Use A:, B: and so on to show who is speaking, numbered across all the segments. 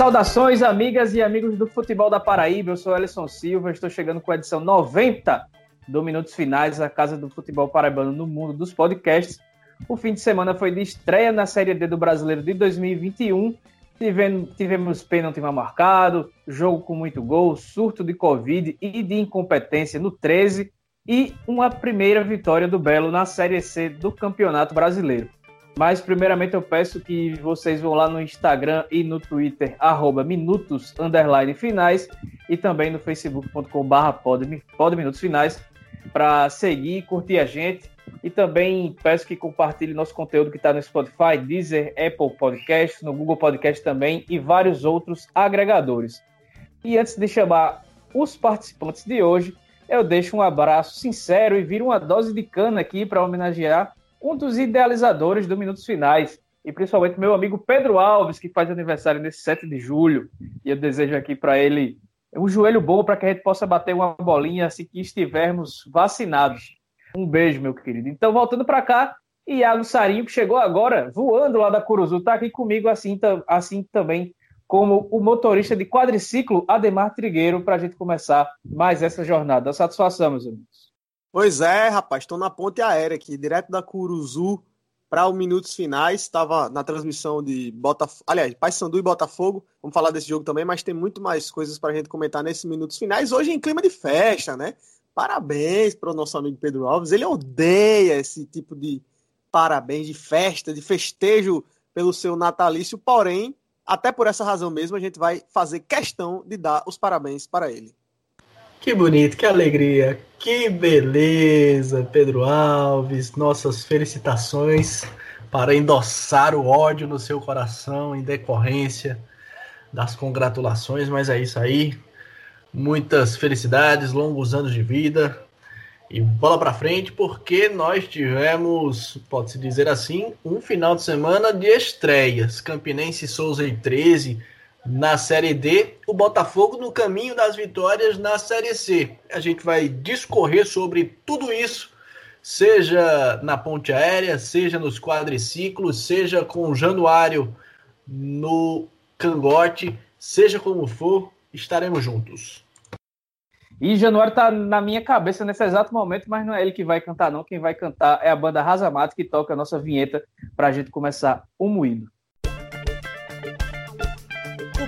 A: Saudações, amigas e amigos do futebol da Paraíba. Eu sou Alisson Silva, estou chegando com a edição 90 do Minutos Finais, a casa do futebol paraibano no mundo dos podcasts. O fim de semana foi de estreia na Série D do Brasileiro de 2021. Tivemos, tivemos pênalti mal marcado, jogo com muito gol, surto de Covid e de incompetência no 13 e uma primeira vitória do Belo na Série C do Campeonato Brasileiro. Mas primeiramente eu peço que vocês vão lá no Instagram e no Twitter, arroba minutos, underline finais, e também no facebook.com barra para seguir curtir a gente. E também peço que compartilhe nosso conteúdo que está no Spotify, Deezer, Apple Podcast, no Google Podcast também e vários outros agregadores. E antes de chamar os participantes de hoje, eu deixo um abraço sincero e viro uma dose de cana aqui para homenagear um dos idealizadores do Minutos Finais, e principalmente meu amigo Pedro Alves, que faz aniversário nesse 7 de julho. E eu desejo aqui para ele um joelho bom para que a gente possa bater uma bolinha assim que estivermos vacinados. Um beijo, meu querido. Então, voltando para cá, Iago Sarinho, que chegou agora voando lá da Curuzu, está aqui comigo assim, assim também como o motorista de quadriciclo Ademar Trigueiro, para a gente começar mais essa jornada. Satisfação, meus amigos.
B: Pois é, rapaz, estou na ponte aérea aqui, direto da Curuzu para os minutos finais. Estava na transmissão de Botafogo, aliás, Paysandu e Botafogo. Vamos falar desse jogo também, mas tem muito mais coisas para a gente comentar nesses minutos finais. Hoje em clima de festa, né? Parabéns para o nosso amigo Pedro Alves. Ele odeia esse tipo de parabéns, de festa, de festejo pelo seu natalício. Porém, até por essa razão mesmo, a gente vai fazer questão de dar os parabéns para ele.
C: Que bonito, que alegria, que beleza, Pedro Alves. Nossas felicitações para endossar o ódio no seu coração em decorrência das congratulações, mas é isso aí. Muitas felicidades, longos anos de vida e bola para frente, porque nós tivemos, pode-se dizer assim, um final de semana de estreias. Campinense Souza em 13 na Série D, o Botafogo no caminho das vitórias na Série C. A gente vai discorrer sobre tudo isso, seja na ponte aérea, seja nos quadriciclos, seja com o Januário no cangote, seja como for, estaremos juntos.
A: E Januário tá na minha cabeça nesse exato momento, mas não é ele que vai cantar, não. Quem vai cantar é a banda Razamato, que toca a nossa vinheta para a gente começar o moído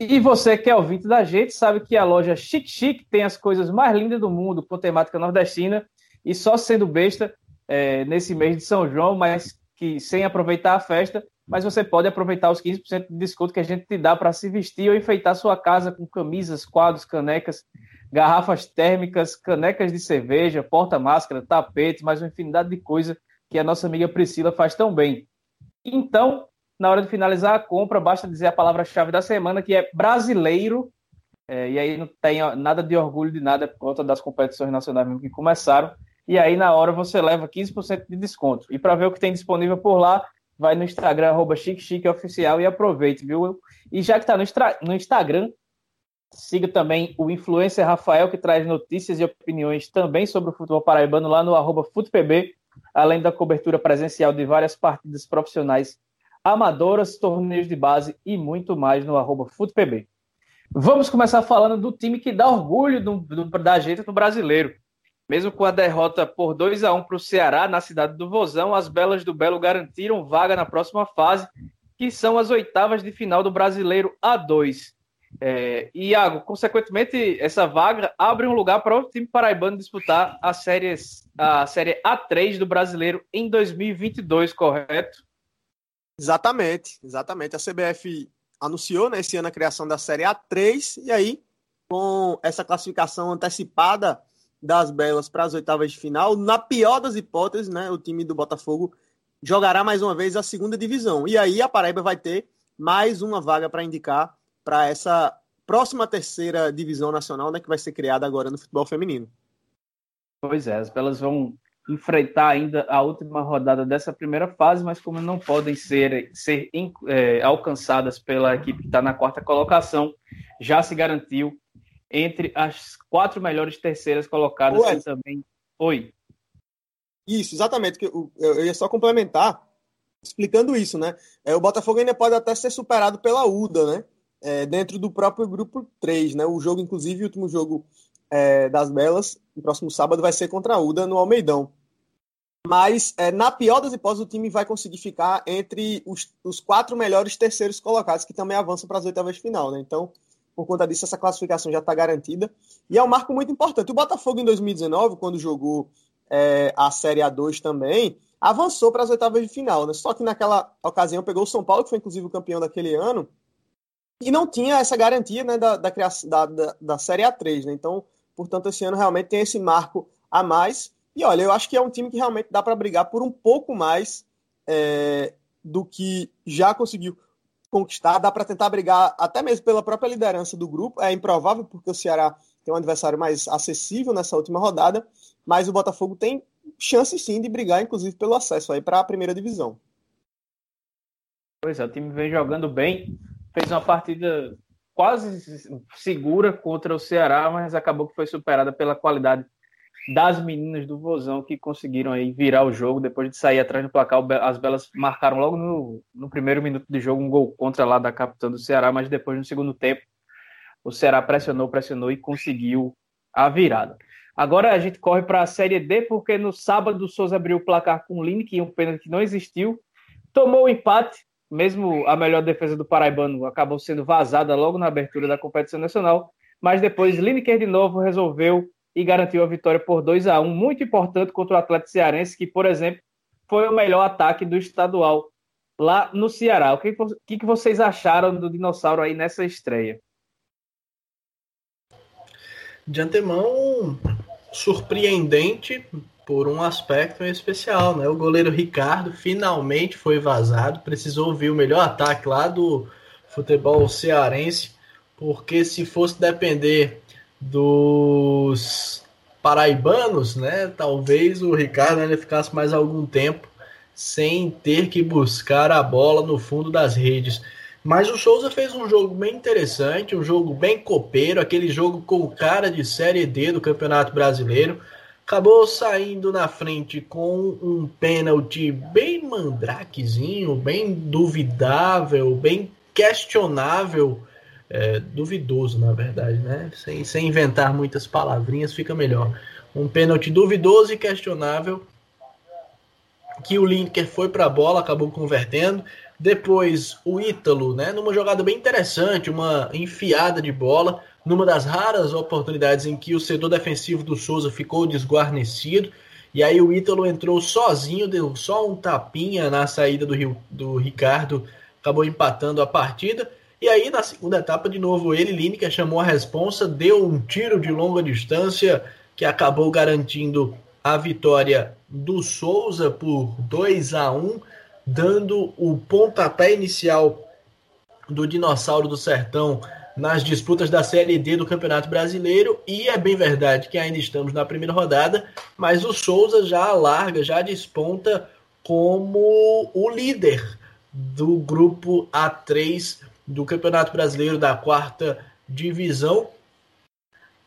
A: E você que é ouvinte da gente sabe que a loja Chic Chic tem as coisas mais lindas do mundo com temática nordestina e só sendo besta é, nesse mês de São João, mas que sem aproveitar a festa, mas você pode aproveitar os 15% de desconto que a gente te dá para se vestir ou enfeitar sua casa com camisas, quadros, canecas, garrafas térmicas, canecas de cerveja, porta-máscara, tapetes, mais uma infinidade de coisa que a nossa amiga Priscila faz tão bem. Então, na hora de finalizar a compra, basta dizer a palavra-chave da semana, que é brasileiro. É, e aí não tem nada de orgulho de nada por conta das competições nacionais mesmo que começaram. E aí, na hora, você leva 15% de desconto. E para ver o que tem disponível por lá, vai no Instagram, arroba Oficial e aproveite, viu? E já que está no, no Instagram, siga também o influencer Rafael, que traz notícias e opiniões também sobre o futebol paraibano lá no arroba FutPB, além da cobertura presencial de várias partidas profissionais amadoras, torneios de base e muito mais no arroba FutePB. Vamos começar falando do time que dá orgulho do, do, da gente no brasileiro. Mesmo com a derrota por 2 a 1 para o Ceará na cidade do Vozão, as Belas do Belo garantiram vaga na próxima fase, que são as oitavas de final do Brasileiro A2. É, Iago, consequentemente, essa vaga abre um lugar para o time paraibano disputar a a série A3 do Brasileiro em 2022, correto?
B: Exatamente, exatamente. A CBF anunciou né, esse ano a criação da Série A3 e aí, com essa classificação antecipada das Belas para as oitavas de final, na pior das hipóteses, né, o time do Botafogo jogará mais uma vez a segunda divisão. E aí a Paraíba vai ter mais uma vaga para indicar para essa próxima terceira divisão nacional, né, que vai ser criada agora no futebol feminino.
A: Pois é, elas vão enfrentar ainda a última rodada dessa primeira fase, mas como não podem ser, ser é, alcançadas pela equipe que está na quarta colocação, já se garantiu entre as quatro melhores terceiras colocadas Ué. também. Oi.
B: Isso, exatamente. Eu, eu ia só complementar explicando isso, né? É, o Botafogo ainda pode até ser superado pela UDA, né? É, dentro do próprio grupo 3, né? O jogo, inclusive, o último jogo é, das Belas, no próximo sábado, vai ser contra a UDA no Almeidão. Mas, é, na pior das hipóteses, o time vai conseguir ficar entre os, os quatro melhores terceiros colocados, que também avançam para as oitavas de final, né? Então, por conta disso, essa classificação já está garantida. E é um marco muito importante. O Botafogo, em 2019, quando jogou é, a Série A2 também, avançou para as oitavas de final, né? Só que naquela ocasião pegou o São Paulo, que foi inclusive o campeão daquele ano, e não tinha essa garantia né, da, da, da, da, Série A3, né? Então, portanto, esse ano realmente tem esse marco a mais. E olha, eu acho que é um time que realmente dá para brigar por um pouco mais é, do que já conseguiu conquistar. Dá para tentar brigar até mesmo pela própria liderança do grupo. É improvável, porque o Ceará tem um adversário mais acessível nessa última rodada, mas o Botafogo tem chance sim de brigar, inclusive, pelo acesso aí para a primeira divisão.
A: Pois é, o time vem jogando bem, fez uma partida quase segura contra o Ceará, mas acabou que foi superada pela qualidade das meninas do Vozão que conseguiram aí virar o jogo depois de sair atrás do placar. As Belas marcaram logo no, no primeiro minuto de jogo um gol contra lá da capitã do Ceará, mas depois no segundo tempo o Ceará pressionou, pressionou e conseguiu a virada. Agora a gente corre para a Série D, porque no sábado o Souza abriu o placar com o Lineker, um pênalti que não existiu. Tomou o empate, mesmo a melhor defesa do Paraibano acabou sendo vazada logo na abertura da competição nacional. Mas depois Lineker de novo resolveu e garantiu a vitória por 2 a 1 muito importante contra o Atlético Cearense, que, por exemplo, foi o melhor ataque do estadual lá no Ceará. O que, que, que vocês acharam do Dinossauro aí nessa estreia?
C: De antemão, surpreendente por um aspecto especial, né? O goleiro Ricardo finalmente foi vazado, precisou vir o melhor ataque lá do futebol cearense, porque se fosse depender dos paraibanos, né? Talvez o Ricardo ainda ficasse mais algum tempo sem ter que buscar a bola no fundo das redes. Mas o Souza fez um jogo bem interessante, um jogo bem copeiro, aquele jogo com cara de Série D do Campeonato Brasileiro. Acabou saindo na frente com um pênalti bem mandrakezinho, bem duvidável, bem questionável. É, duvidoso, na verdade, né? Sem, sem inventar muitas palavrinhas, fica melhor. Um pênalti duvidoso e questionável que o Linker foi para a bola, acabou convertendo. Depois o Ítalo, né, numa jogada bem interessante, uma enfiada de bola, numa das raras oportunidades em que o setor defensivo do Souza ficou desguarnecido. E aí o Ítalo entrou sozinho, deu só um tapinha na saída do, Rio, do Ricardo, acabou empatando a partida. E aí na segunda etapa, de novo, ele, Lineker, chamou a responsa, deu um tiro de longa distância que acabou garantindo a vitória do Souza por 2 a 1 dando o pontapé inicial do Dinossauro do Sertão nas disputas da Série D do Campeonato Brasileiro. E é bem verdade que ainda estamos na primeira rodada, mas o Souza já larga, já desponta como o líder do grupo A3 do Campeonato Brasileiro da quarta divisão.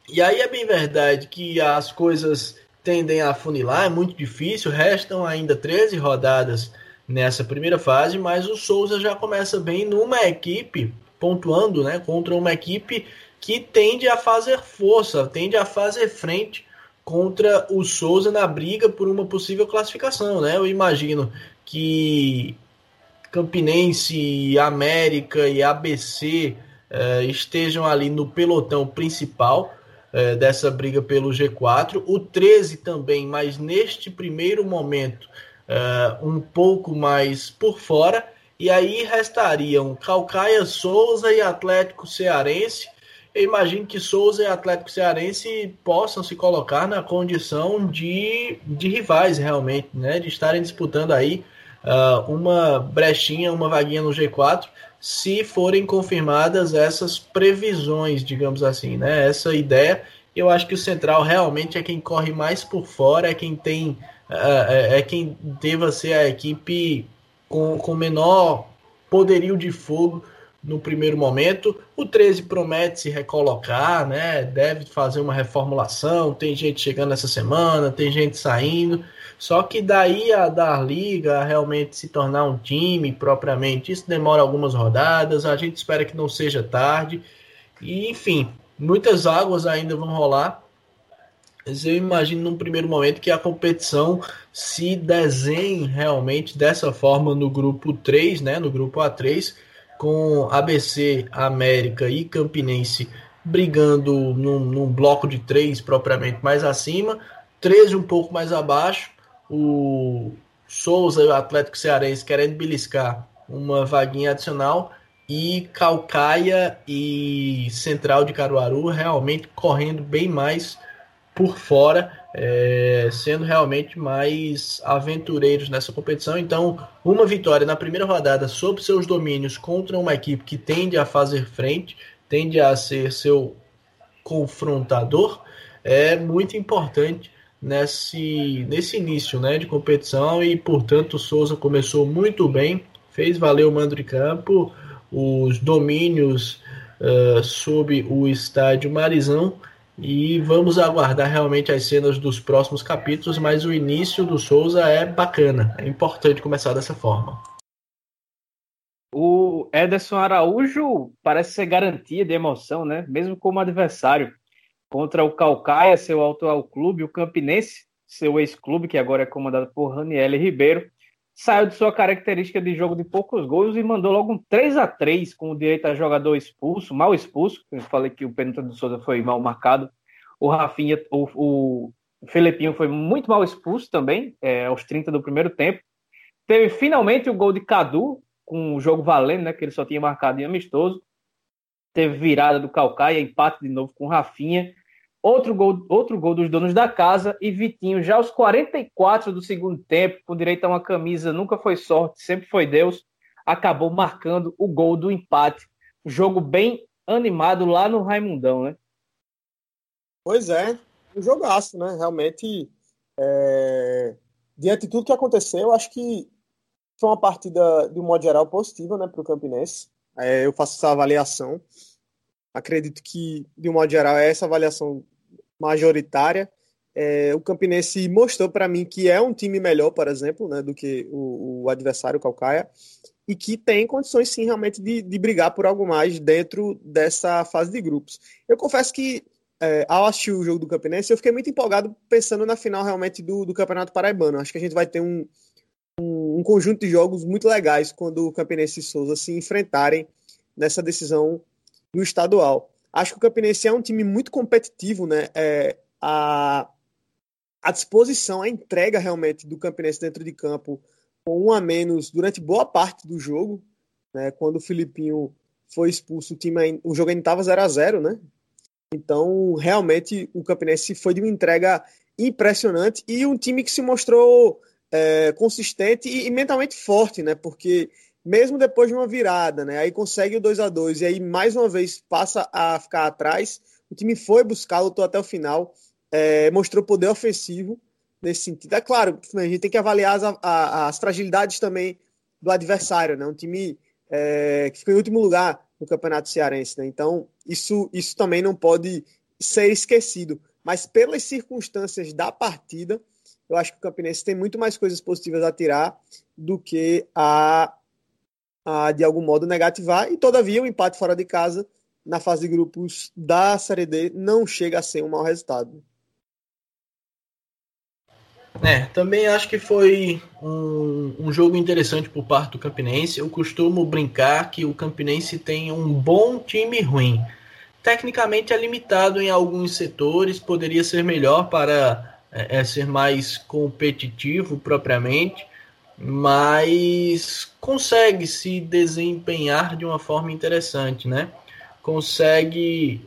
C: E aí é bem verdade que as coisas tendem a funilar, é muito difícil, restam ainda 13 rodadas nessa primeira fase, mas o Souza já começa bem numa equipe, pontuando, né, contra uma equipe que tende a fazer força, tende a fazer frente contra o Souza na briga por uma possível classificação, né? Eu imagino que Campinense, América e ABC eh, estejam ali no pelotão principal eh, dessa briga pelo G4. O 13 também, mas neste primeiro momento uh, um pouco mais por fora. E aí restariam Calcaia, Souza e Atlético Cearense. Eu imagino que Souza e Atlético Cearense possam se colocar na condição de, de rivais realmente, né? De estarem disputando aí uh, uma brechinha, uma vaguinha no G4, se forem confirmadas essas previsões, digamos assim, né? Essa ideia Eu acho que o Central realmente é quem corre mais por fora, é quem tem. É, é quem deva ser a equipe com, com menor poderio de fogo no primeiro momento. O 13 promete se recolocar, né? Deve fazer uma reformulação. Tem gente chegando essa semana, tem gente saindo. Só que daí a dar liga, a realmente se tornar um time propriamente, isso demora algumas rodadas. A gente espera que não seja tarde. E enfim, muitas águas ainda vão rolar. Mas eu imagino num primeiro momento que a competição se desenhe realmente dessa forma no grupo 3, né? No grupo A3 com ABC, América e Campinense brigando num, num, bloco de três propriamente mais acima, 13 um pouco mais abaixo, o Souza e o Atlético Cearense querendo beliscar uma vaguinha adicional e Calcaia e Central de Caruaru realmente correndo bem mais por fora é, sendo realmente mais aventureiros nessa competição. Então, uma vitória na primeira rodada sob seus domínios contra uma equipe que tende a fazer frente, tende a ser seu confrontador, é muito importante nesse, nesse início né, de competição e, portanto, o Souza começou muito bem, fez valer o mando de campo, os domínios uh, sob o estádio Marizão e vamos aguardar realmente as cenas dos próximos capítulos, mas o início do Souza é bacana. É importante começar dessa forma.
A: O Ederson Araújo parece ser garantia de emoção, né? Mesmo como adversário. Contra o Calcaia, seu atual clube, o Campinense, seu ex-clube, que agora é comandado por Raniel Ribeiro, saiu de sua característica de jogo de poucos gols e mandou logo um 3 a 3 com o direito a jogador expulso, mal expulso. Eu falei que o pênalti do Souza foi mal marcado. O Rafinha, o, o Felipinho foi muito mal expulso também, é, aos 30 do primeiro tempo. Teve finalmente o gol de Cadu, com o jogo valendo, né, que ele só tinha marcado em amistoso. Teve virada do Calcaia, empate de novo com o Rafinha. Outro gol, outro gol dos donos da casa e Vitinho, já aos 44 do segundo tempo, com direito a uma camisa, nunca foi sorte, sempre foi Deus, acabou marcando o gol do empate. Jogo bem animado lá no Raimundão, né?
B: Pois é, um jogaço, né? Realmente, é... diante de tudo que aconteceu, acho que foi uma partida, de um modo geral, positiva né, para o Campinense. É, eu faço essa avaliação. Acredito que, de um modo geral, é essa avaliação majoritária. É, o Campinense mostrou para mim que é um time melhor, por exemplo, né, do que o, o adversário Calcaia e que tem condições sim realmente de, de, brigar por algo mais dentro dessa fase de grupos. Eu confesso que é, ao assistir o jogo do Campinense eu fiquei muito empolgado pensando na final realmente do, do Campeonato Paraibano. Acho que a gente vai ter um, um, um conjunto de jogos muito legais quando o Campinense e Souza se enfrentarem nessa decisão no estadual. Acho que o Campinense é um time muito competitivo, né? É, a, a disposição, a entrega realmente do Campinense dentro de campo com um a menos durante boa parte do jogo, né? Quando o Filipinho foi expulso, o time o jogo ainda estava 0 a 0 né? Então, realmente, o Campinense foi de uma entrega impressionante e um time que se mostrou é, consistente e, e, mentalmente forte, né? Porque mesmo depois de uma virada, né? Aí consegue o 2 a 2 e aí mais uma vez passa a ficar atrás. O time foi buscar, lutou até o final, é, mostrou poder ofensivo nesse sentido. É claro, a gente tem que avaliar as, as fragilidades também do adversário, né? Um time é, que ficou em último lugar no Campeonato Cearense, né? Então, isso, isso também não pode ser esquecido. Mas pelas circunstâncias da partida, eu acho que o Campinense tem muito mais coisas positivas a tirar do que a a, de algum modo, negativar, e todavia o empate fora de casa na fase de grupos da Série D não chega a ser um mau resultado.
C: É, também acho que foi um, um, jogo interessante por parte do Campinense. Eu costumo brincar que o Campinense tem um bom time ruim. Tecnicamente é limitado em alguns setores, poderia ser melhor para é, é ser mais competitivo propriamente, mas consegue se desempenhar de uma forma interessante, né? Consegue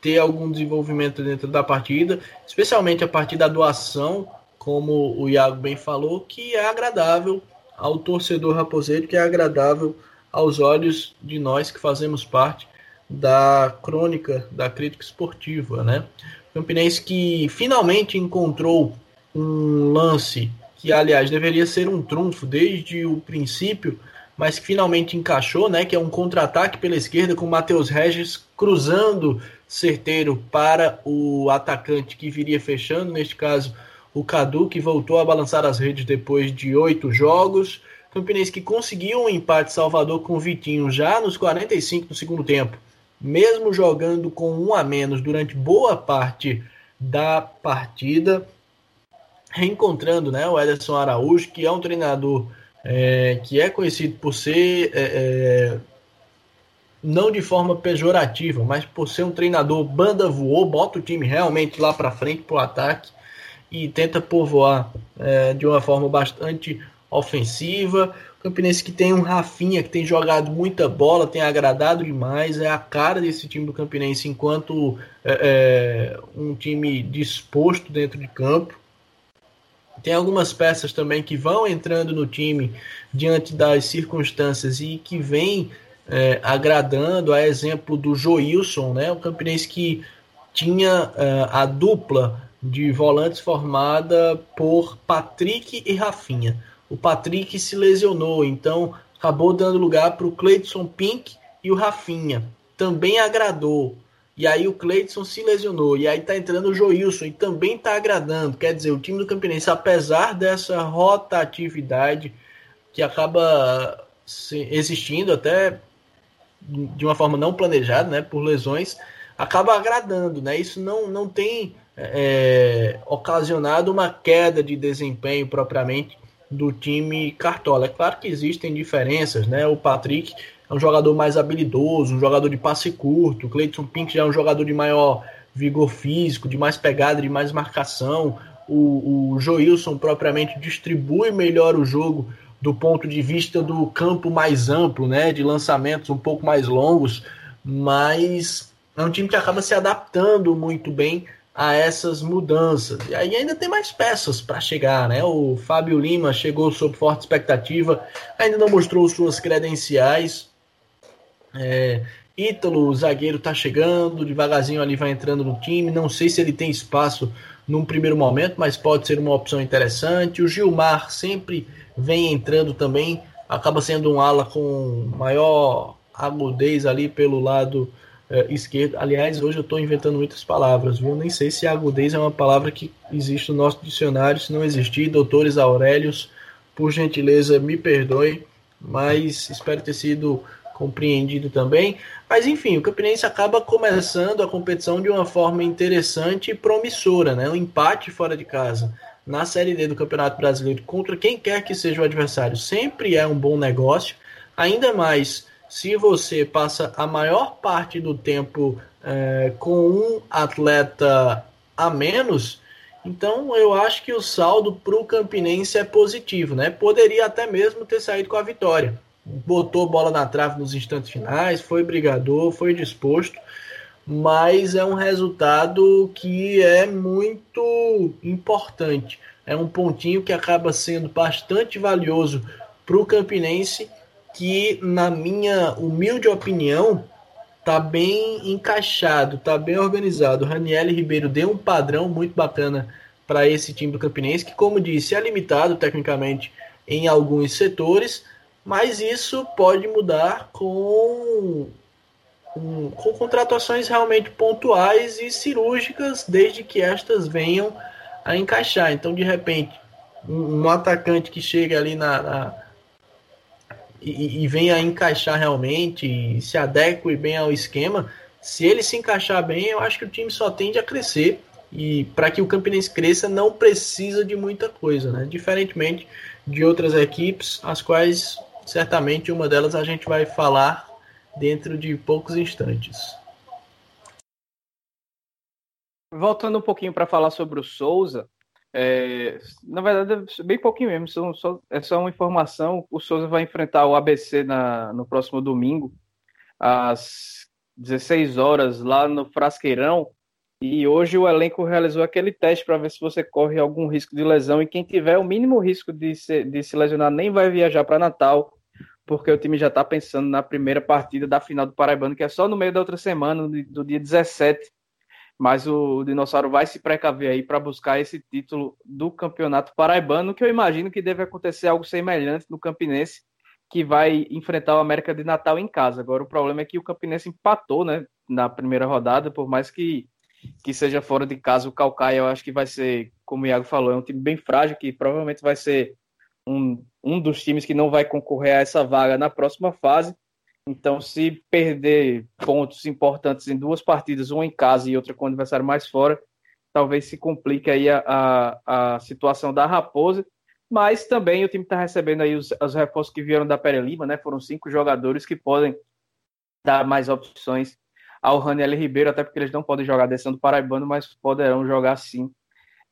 C: ter algum desenvolvimento dentro da partida, especialmente a partir da doação, como o Iago bem falou, que é agradável ao torcedor raposeiro, que é agradável aos olhos de nós que fazemos parte da crônica da crítica esportiva, né? Campinense que finalmente encontrou um lance que, aliás, deveria ser um trunfo desde o princípio, mas que finalmente encaixou, né? Que é um contra-ataque pela esquerda com Matheus Regis cruzando certeiro para o atacante que viria fechando, neste caso o Cadu, que voltou a balançar as redes depois de oito jogos. Campinense que conseguiu um empate Salvador com o Vitinho já nos 45 do segundo tempo mesmo jogando com um a menos durante boa parte da partida, reencontrando né, o Ederson Araújo, que é um treinador é, que é conhecido por ser, é, é, não de forma pejorativa, mas por ser um treinador banda voou, bota o time realmente lá para frente para o ataque e tenta povoar é, de uma forma bastante ofensiva. Campinense que tem um Rafinha que tem jogado muita bola, tem agradado demais, é a cara desse time do Campinense enquanto é, é, um time disposto dentro de campo. Tem algumas peças também que vão entrando no time diante das circunstâncias e que vem é, agradando, a exemplo do Joilson, né? o Campinense que tinha é, a dupla de volantes formada por Patrick e Rafinha o Patrick se lesionou, então acabou dando lugar para o Cleidson Pink e o Rafinha. Também agradou. E aí o Cleidson se lesionou. E aí tá entrando o Joilson e também tá agradando. Quer dizer, o time do Campinense, apesar dessa rotatividade que acaba existindo até de uma forma não planejada, né, por lesões, acaba agradando, né? Isso não, não tem é, ocasionado uma queda de desempenho propriamente do time Cartola. É claro que existem diferenças, né? O Patrick é um jogador mais habilidoso, um jogador de passe curto. Cleiton Pink já é um jogador de maior vigor físico, de mais pegada, de mais marcação. O, o Joilson propriamente distribui melhor o jogo do ponto de vista do campo mais amplo, né? De lançamentos um pouco mais longos, mas é um time que acaba se adaptando muito bem a essas mudanças. E aí ainda tem mais peças para chegar, né? O Fábio Lima chegou sob forte expectativa, ainda não mostrou suas credenciais. É, Ítalo, o zagueiro, tá chegando, devagarzinho ali vai entrando no time. Não sei se ele tem espaço num primeiro momento, mas pode ser uma opção interessante. O Gilmar sempre vem entrando também, acaba sendo um ala com maior agudez ali pelo lado é, esquerda. Aliás, hoje eu estou inventando muitas palavras, viu? Nem sei se agudez é uma palavra que existe no nosso dicionário. Se não existir, doutores Aurélios, por gentileza, me perdoe, mas espero ter sido compreendido também. Mas enfim, o Campinense acaba começando a competição de uma forma interessante e promissora, né? Um empate fora de casa na Série D do Campeonato Brasileiro contra quem quer que seja o adversário sempre é um bom negócio, ainda mais se você passa a maior parte do tempo é, com um atleta a menos, então eu acho que o saldo para o Campinense é positivo, né? Poderia até mesmo ter saído com a vitória. Botou bola na trave nos instantes finais, foi brigador, foi disposto, mas é um resultado que é muito importante. É um pontinho que acaba sendo bastante valioso para o Campinense que, na minha humilde opinião, tá bem encaixado, tá bem organizado. O Raniel Ribeiro deu um padrão muito bacana para esse time do Campinense, que, como disse, é limitado tecnicamente em alguns setores, mas isso pode mudar com, com, com contratações realmente pontuais e cirúrgicas, desde que estas venham a encaixar. Então, de repente, um, atacante que chega ali na, na e, e venha a encaixar realmente, se adeque bem ao esquema, se ele se encaixar bem, eu acho que o time só tende a crescer. E para que o Campinense cresça, não precisa de muita coisa, né? Diferentemente de outras equipes, as quais certamente uma delas a gente vai falar dentro de poucos instantes.
A: Voltando um pouquinho para falar sobre o Souza, é, na verdade, é bem pouquinho mesmo, só, só, é só uma informação. O Souza vai enfrentar o ABC na, no próximo domingo, às 16 horas, lá no Frasqueirão. E hoje o elenco realizou aquele teste para ver se você corre algum risco de lesão. E quem tiver o mínimo risco de se, de se lesionar nem vai viajar para Natal, porque o time já está pensando na primeira partida da final do Paraibano, que é só no meio da outra semana, do dia 17. Mas o Dinossauro vai se precaver aí para buscar esse título do Campeonato Paraibano, que eu imagino que deve acontecer algo semelhante no Campinense, que vai enfrentar o América de Natal em casa. Agora, o problema é que o Campinense empatou né, na primeira rodada, por mais que, que seja fora de casa, o Calcaia eu acho que vai ser, como o Iago falou, é um time bem frágil, que provavelmente vai ser um, um dos times que não vai concorrer a essa vaga na próxima fase. Então, se perder pontos importantes em duas partidas, uma em casa e outra com o adversário mais fora, talvez se complique aí a, a, a situação da Raposa. Mas também o time está recebendo aí os, os reforços que vieram da Pere Lima, né? Foram cinco jogadores que podem dar mais opções ao Raniel Ribeiro, até porque eles não podem jogar descendo Paraibano, mas poderão jogar sim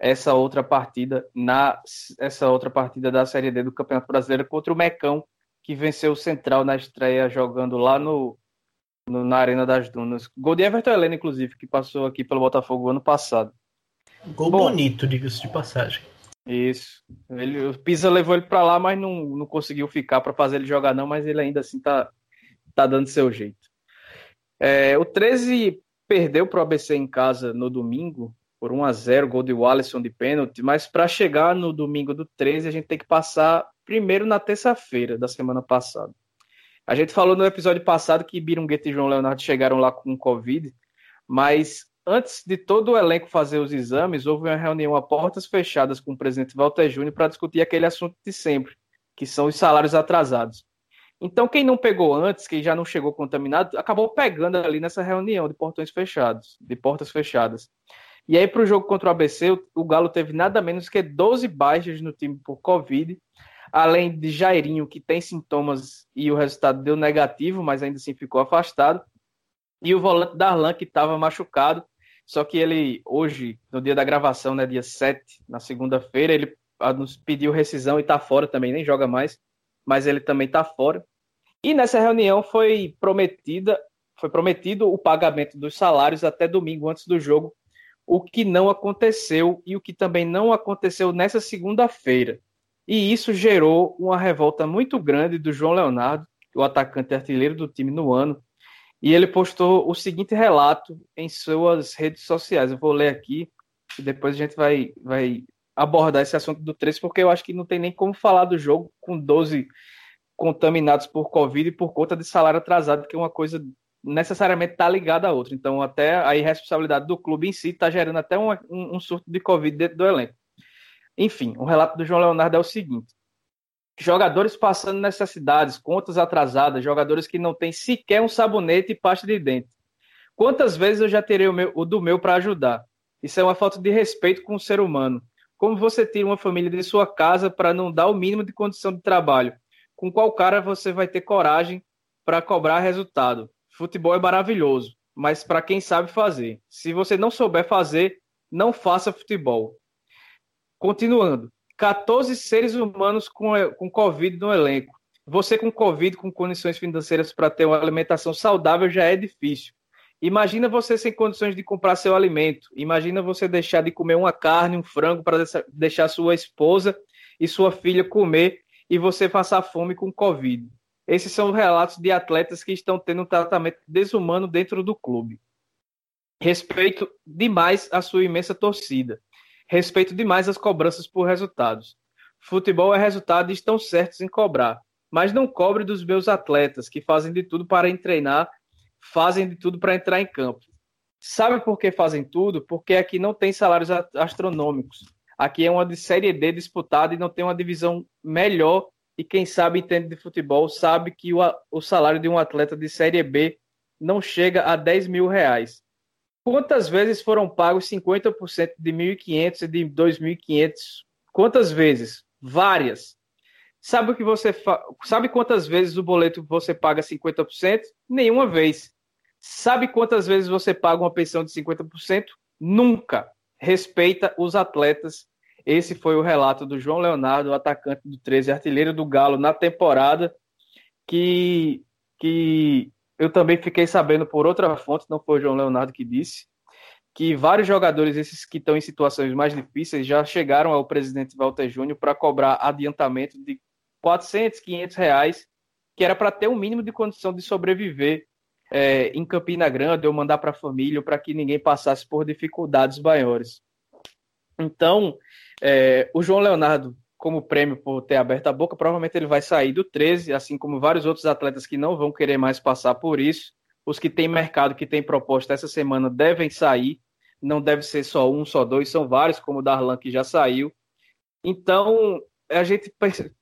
A: essa outra partida na essa outra partida da Série D do Campeonato Brasileiro contra o Mecão, que venceu o Central na estreia jogando lá no, no na Arena das Dunas. Gol de Everton Helena, inclusive, que passou aqui pelo Botafogo ano passado.
C: Gol Bom, bonito, diga-se de passagem.
A: Isso. Ele, o Pisa levou ele para lá, mas não, não conseguiu ficar para fazer ele jogar, não. Mas ele ainda assim tá, tá dando seu jeito. É, o 13 perdeu para o ABC em casa no domingo, por 1 a 0 gol de Wallison de pênalti, mas para chegar no domingo do 13, a gente tem que passar primeiro na terça-feira da semana passada. A gente falou no episódio passado que Birungueta e João Leonardo chegaram lá com Covid, mas antes de todo o elenco fazer os exames, houve uma reunião a portas fechadas com o presidente Walter Júnior para discutir aquele assunto de sempre, que são os salários atrasados. Então, quem não pegou antes, quem já não chegou contaminado, acabou pegando ali nessa reunião de portões fechados, de portas fechadas. E aí, para o jogo contra o ABC, o, Galo teve nada menos que 12 baixas no time por Covid, além de Jairinho, que tem sintomas e o resultado deu negativo, mas ainda assim ficou afastado, e o volante Darlan, que estava machucado, só que ele, hoje, no dia da gravação, né, dia 7, na segunda-feira, ele ah, nos pediu rescisão e está fora também, nem joga mais, mas ele também está fora. E nessa reunião foi prometida, foi prometido o pagamento dos salários até domingo antes do jogo o que não aconteceu e o que também não aconteceu nessa segunda-feira. E isso gerou uma revolta muito grande do João Leonardo, o atacante artilheiro do time no ano. E ele postou o seguinte relato em suas redes sociais. Eu vou ler aqui e depois a gente vai, vai abordar esse assunto do 13, porque eu acho que não tem nem como falar do jogo com 12 contaminados por Covid e por conta de salário atrasado, que é uma coisa necessariamente está ligada a outra. Então, até a irresponsabilidade do clube em si está gerando até um, um, surto de Covid dentro do elenco. Enfim, o relato do João Leonardo é o seguinte: jogadores passando necessidades, contas atrasadas, jogadores que não têm sequer um sabonete e pasta de dente. Quantas vezes eu já terei o, meu, o do meu para ajudar? Isso é uma falta de respeito com o ser humano. Como você tira uma família de sua casa para não dar o mínimo de condição de trabalho? Com qual cara você vai ter coragem para cobrar resultado? Futebol é maravilhoso, mas para quem sabe fazer. Se você não souber fazer, não faça futebol. Continuando. 14 seres humanos com, com Covid no elenco. Você com Covid, com condições financeiras para ter uma alimentação saudável já é difícil. Imagina você sem condições de comprar seu alimento. Imagina você deixar de comer uma carne, um frango para deixar sua esposa e sua filha comer e você passar fome com Covid. Esses são os relatos de atletas que estão tendo um tratamento desumano dentro do clube. Respeito demais a sua imensa torcida. Respeito demais as cobranças por resultados. Futebol é resultado e estão certos em cobrar. Mas não cobre dos meus atletas, que fazem de tudo para treinar, fazem de tudo para entrar em campo. Sabe por que fazem tudo? Porque aqui não tem salários astronômicos. Aqui é uma de Série D disputada e não tem uma divisão melhor e quem sabe entende de futebol sabe que o, o salário de um atleta de Série B não chega a 10 mil reais. Quantas vezes foram pagos 50% de 1.500 e de 2.500? Quantas vezes? Várias. Sabe o que você fa... sabe quantas vezes o boleto você paga 50%? Nenhuma vez. Sabe quantas vezes você paga uma pensão de 50%? Nunca. Respeita os atletas esse foi o relato do João Leonardo, atacante do 13, artilheiro do Galo na temporada, que, que eu também fiquei sabendo por outra fonte, não foi o João Leonardo que disse, que vários jogadores, esses que estão em situações mais difíceis, já chegaram ao presidente Walter Júnior para cobrar adiantamento de 400, 500 reais que era para ter um mínimo de condição de sobreviver é, em Campina Grande, ou mandar para a família, para que ninguém passasse por dificuldades maiores. Então, é, o João Leonardo, como prêmio por ter aberto a boca, provavelmente ele vai sair do 13, assim como vários outros atletas que não vão querer mais passar por isso. Os que têm mercado, que têm proposta essa semana, devem sair. Não deve ser só um, só dois, são vários, como o Darlan, que já saiu. Então, a gente,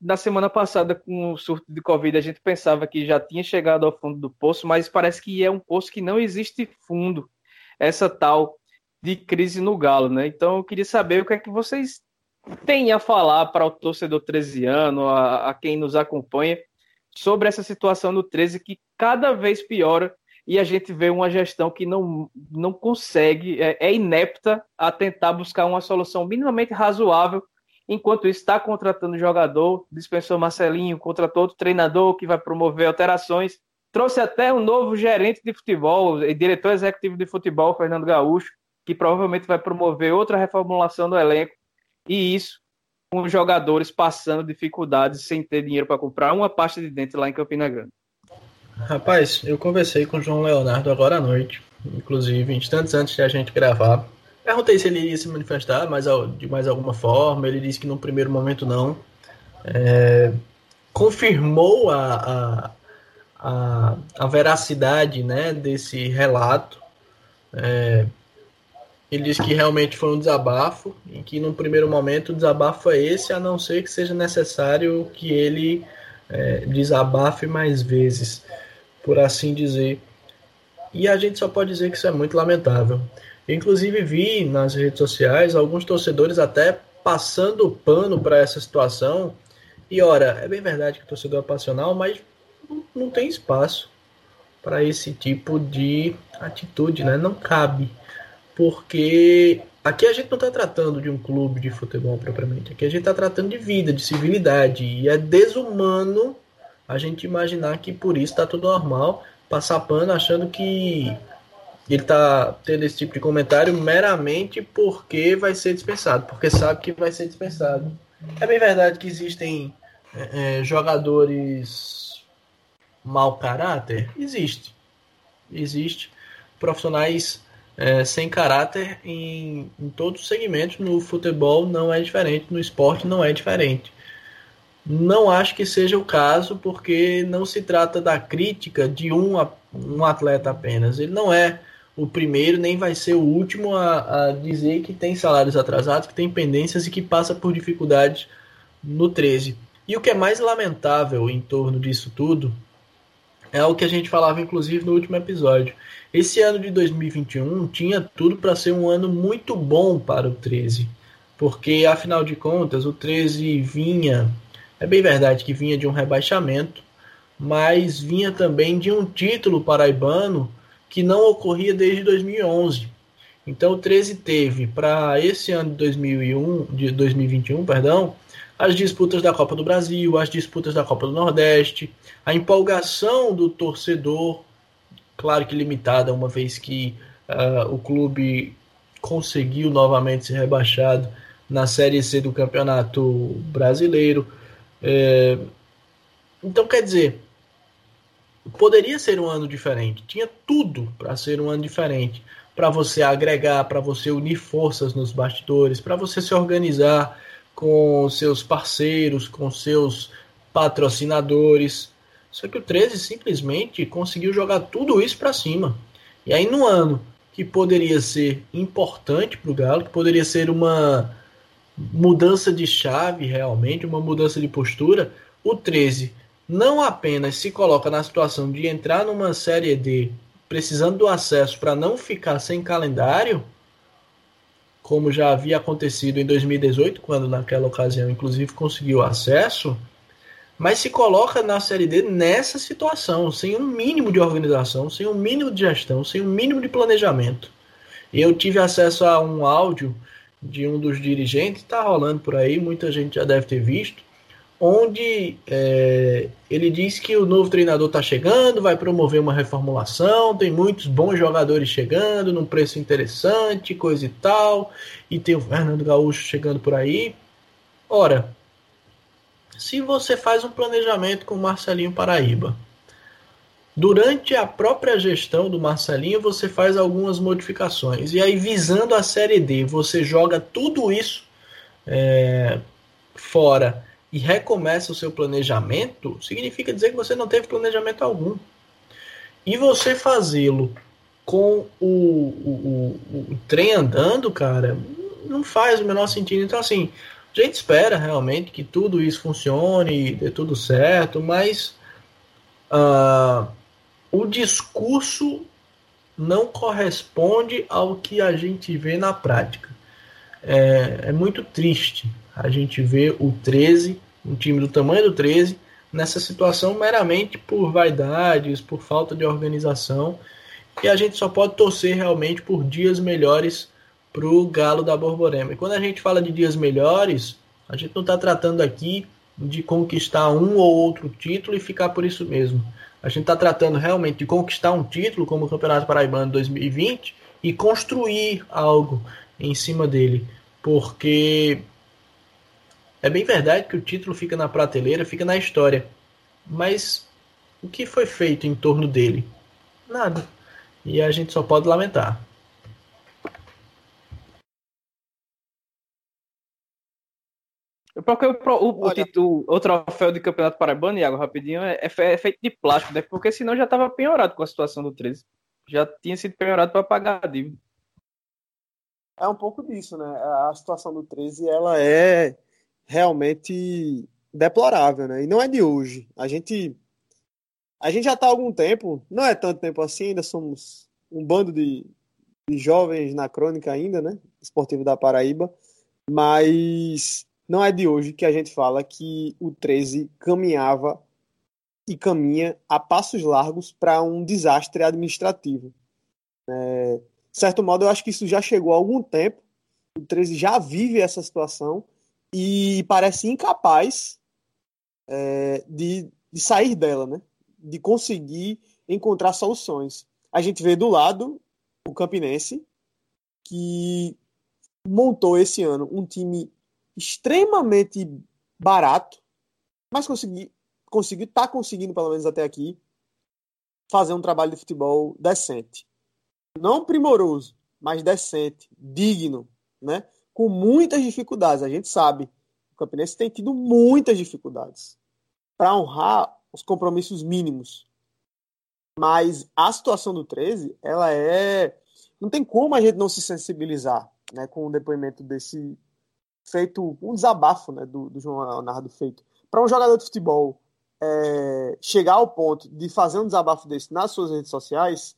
A: na semana passada, com o surto de Covid, a gente pensava que já tinha chegado ao fundo do poço, mas parece que é um poço que não existe fundo, essa tal de crise no Galo, né? Então, eu queria saber o que é que vocês têm a falar para o torcedor 13 ano, a, a quem nos acompanha, sobre essa situação do 13 que cada vez piora e a gente vê uma gestão que não, não consegue, é, é inepta a tentar buscar uma solução minimamente razoável. Enquanto está contratando jogador, dispensou Marcelinho, contratou outro treinador que vai promover alterações. Trouxe até um novo gerente de futebol, diretor executivo de futebol, Fernando Gaúcho, que provavelmente vai promover outra reformulação do elenco. E isso com os jogadores passando dificuldades sem ter dinheiro para comprar uma pasta de dente lá em Campina Grande.
C: Rapaz, eu conversei com o João Leonardo agora à noite, inclusive, instantes antes de a gente gravar. Perguntei se ele iria se manifestar mais, de mais alguma forma. Ele disse que no primeiro momento não. É, confirmou a, a, a, a, veracidade né, desse relato. É, ele disse que realmente foi um desabafo e que no primeiro momento o desabafo é esse, a não ser que seja necessário que ele é, desabafe mais vezes por assim dizer. E a gente só pode dizer que isso é muito lamentável. Inclusive vi nas redes sociais alguns torcedores até passando pano para essa situação. E ora, é bem verdade que o torcedor é passional, mas não tem espaço para esse tipo de atitude, né? Não cabe. Porque aqui a gente não está tratando de um clube de futebol propriamente. Aqui a gente está tratando de vida, de civilidade. E é desumano a gente imaginar que por isso está tudo normal, passar pano achando que ele está tendo esse tipo de comentário meramente porque vai ser dispensado, porque sabe que vai ser dispensado. É bem verdade que existem é, é jogadores mau caráter? Existe. Existe. Profissionais é, sem caráter em, em todos os segmentos. No futebol não é diferente, no esporte não é diferente. Não acho que seja o caso, porque não se trata da crítica de um, um atleta apenas. Ele não é o primeiro, nem vai ser o último a, a dizer que tem salários atrasados, que tem pendências e que passa por dificuldades no 13. E o que é mais lamentável em torno disso tudo é o que a gente falava, inclusive, no último episódio. Esse ano de 2021 tinha tudo para ser um ano muito bom para o 13, porque afinal de contas o 13 vinha é bem verdade que vinha de um rebaixamento, mas vinha também de um título paraibano que não ocorria desde 2011. Então o 13 teve para esse ano de 2001, de 2021, perdão, as disputas da Copa do Brasil, as disputas da Copa do Nordeste, a empolgação do torcedor, claro que limitada, uma vez que uh, o clube conseguiu novamente ser rebaixado na Série C do Campeonato Brasileiro. É, então, quer dizer, poderia ser um ano diferente. Tinha tudo para ser um ano diferente. Para você agregar, para você unir forças nos bastidores, para você se organizar com seus parceiros, com seus patrocinadores. Só que o 13 simplesmente conseguiu jogar tudo isso para cima. E aí, no ano que poderia ser importante para o Galo, que poderia ser uma mudança de chave realmente, uma mudança de postura, o 13 não apenas se coloca na situação de entrar numa série D precisando do acesso para não ficar sem calendário, como já havia acontecido em 2018, quando naquela ocasião inclusive conseguiu acesso, mas se coloca na série D nessa situação, sem um mínimo de organização, sem um mínimo de gestão, sem um mínimo de planejamento. Eu tive acesso a um áudio de um dos dirigentes, está rolando por aí, muita gente já deve ter visto, onde é, ele diz que o novo treinador está chegando, vai promover uma reformulação, tem muitos bons jogadores chegando, num preço interessante, coisa e tal, e tem o Fernando Gaúcho chegando por aí. Ora, se você faz um planejamento com o Marcelinho Paraíba, durante a própria gestão do Marcelinho, você faz algumas modificações. E aí, visando a Série D, você joga tudo isso é, fora e recomeça o seu planejamento, significa dizer que você não teve planejamento algum. E você fazê-lo com o, o, o, o, trem andando, cara, não faz o menor sentido. Então, assim, a gente espera realmente que tudo isso funcione, dê tudo certo, mas uh, o discurso não corresponde ao que a gente vê na prática. É, é muito triste a gente ver o 13, um time do tamanho do 13, nessa situação meramente por vaidades, por falta de organização. E a gente só pode torcer realmente por dias melhores para o Galo da Borborema. E quando a gente fala de dias melhores, a gente não está tratando aqui de conquistar um ou outro título e ficar por isso mesmo. A gente está tratando realmente de conquistar um título, como o Campeonato Paraibano 2020, e construir algo em cima dele. Porque é bem verdade que o título fica na prateleira, fica na história. Mas o que foi feito em torno dele? Nada. E a gente só pode lamentar.
A: Porque o, o, o, título, o troféu de campeonato paraibano, Iago, rapidinho, é, é, é, feito de plástico, né? Porque senão já estava penhorado com a situação do 13. Já tinha sido penhorado para pagar a dívida.
B: É um pouco disso, né? A situação do 13, ela é realmente deplorável, né? E não é de hoje. A gente a gente já está há algum tempo, não é tanto tempo assim, ainda somos um bando de, de jovens na crônica ainda, né? Esportivo da Paraíba, mas não é de hoje que a gente fala que o 13 caminhava e caminha a passos largos para um desastre administrativo. É, de certo modo, eu acho que isso já chegou há algum tempo. O 13 já vive essa situação e parece incapaz é, de, de sair dela, né? de conseguir encontrar soluções. A gente vê do lado o Campinense, que montou esse ano um time extremamente barato, mas conseguiu conseguiu tá conseguindo pelo menos até aqui fazer um trabalho de futebol decente. Não primoroso, mas decente, digno, né? Com muitas dificuldades. A gente sabe, o Campinense tem tido muitas dificuldades para honrar os compromissos mínimos. Mas a situação do 13, ela é. Não tem como a gente não se sensibilizar né, com o depoimento desse feito, um desabafo né, do, do João Leonardo feito. Para um jogador de futebol é, chegar ao ponto de fazer um desabafo desse nas suas redes sociais,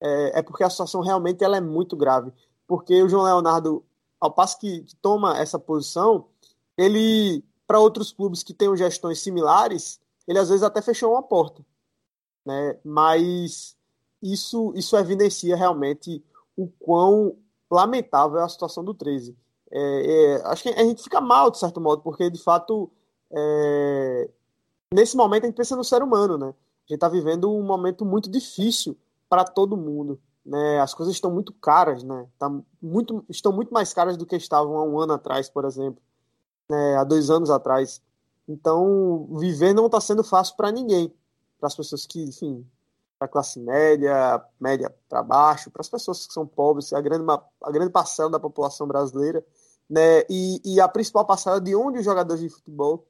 B: é, é porque a situação realmente ela é muito grave. Porque o João Leonardo ao passo que, toma essa posição, ele, para outros clubes que tenham gestões similares, ele às vezes até fechou uma porta. Né? Mas isso, isso evidencia realmente o quão lamentável é a situação do 13. É, é, acho que a gente fica mal, de certo modo, porque de fato, é, nesse momento a gente pensa no ser humano, né? A gente está vivendo um momento muito difícil para todo mundo né? As coisas estão muito caras, né? Tá muito, estão muito mais caras do que estavam há um ano atrás, por exemplo, né? há dois anos atrás. Então, viver não está sendo fácil para ninguém, para as pessoas que, enfim, para a classe média, média para baixo, para as pessoas que são pobres, a grande, a grande parcela da população brasileira, né? E, e a principal parcela de onde os jogadores de futebol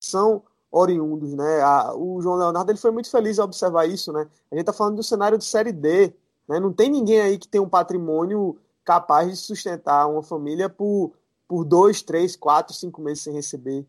B: são oriundos, né? A, o João Leonardo ele foi muito feliz ao observar isso, né? A gente está falando do cenário de série D, né? Não tem ninguém aí que tem um patrimônio capaz de sustentar uma família por, por dois, três, quatro, cinco meses sem receber.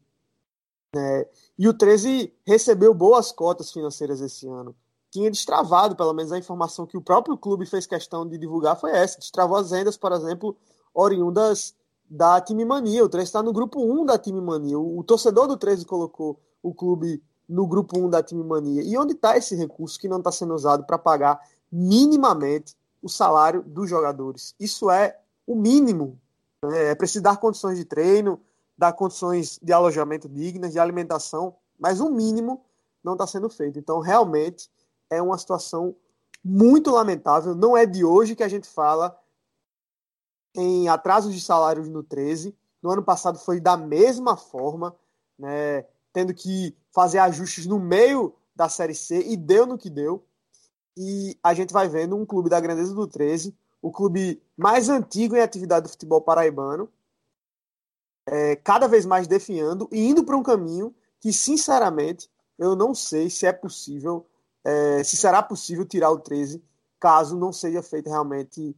B: Né? E o 13 recebeu boas cotas financeiras esse ano. Tinha destravado, pelo menos a informação que o próprio clube fez questão de divulgar foi essa. Destravou as rendas, por exemplo, oriundas da Time Mania. O 13 está no grupo 1 da Time Mania. O, o torcedor do 13 colocou o clube no grupo 1 da Time Mania. E onde está esse recurso que não está sendo usado para pagar minimamente o salário dos jogadores. Isso é o mínimo. Né? É preciso dar condições de treino, dar condições de alojamento dignas, de alimentação, mas o mínimo não está sendo feito. Então, realmente, é uma situação muito lamentável. Não é de hoje que a gente fala em atrasos de salários no 13. No ano passado foi da mesma forma. Né? tendo que fazer ajustes no meio da Série C e deu no que deu. E a gente vai vendo um clube da grandeza do 13, o clube mais antigo em atividade do futebol paraibano, é, cada vez mais definhando e indo para um caminho que, sinceramente, eu não sei se é possível, é, se será possível tirar o 13, caso não seja feito realmente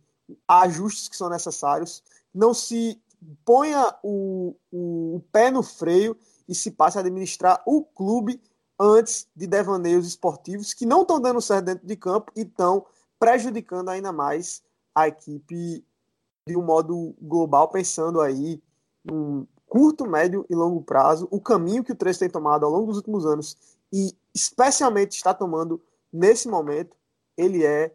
B: ajustes que são necessários, não se ponha o, o, o pé no freio e se passe a administrar o clube antes de devaneios esportivos que não estão dando certo dentro de campo e estão prejudicando ainda mais a equipe de um modo global, pensando aí num curto, médio e longo prazo, o caminho que o 3 tem tomado ao longo dos últimos anos e especialmente está tomando nesse momento, ele é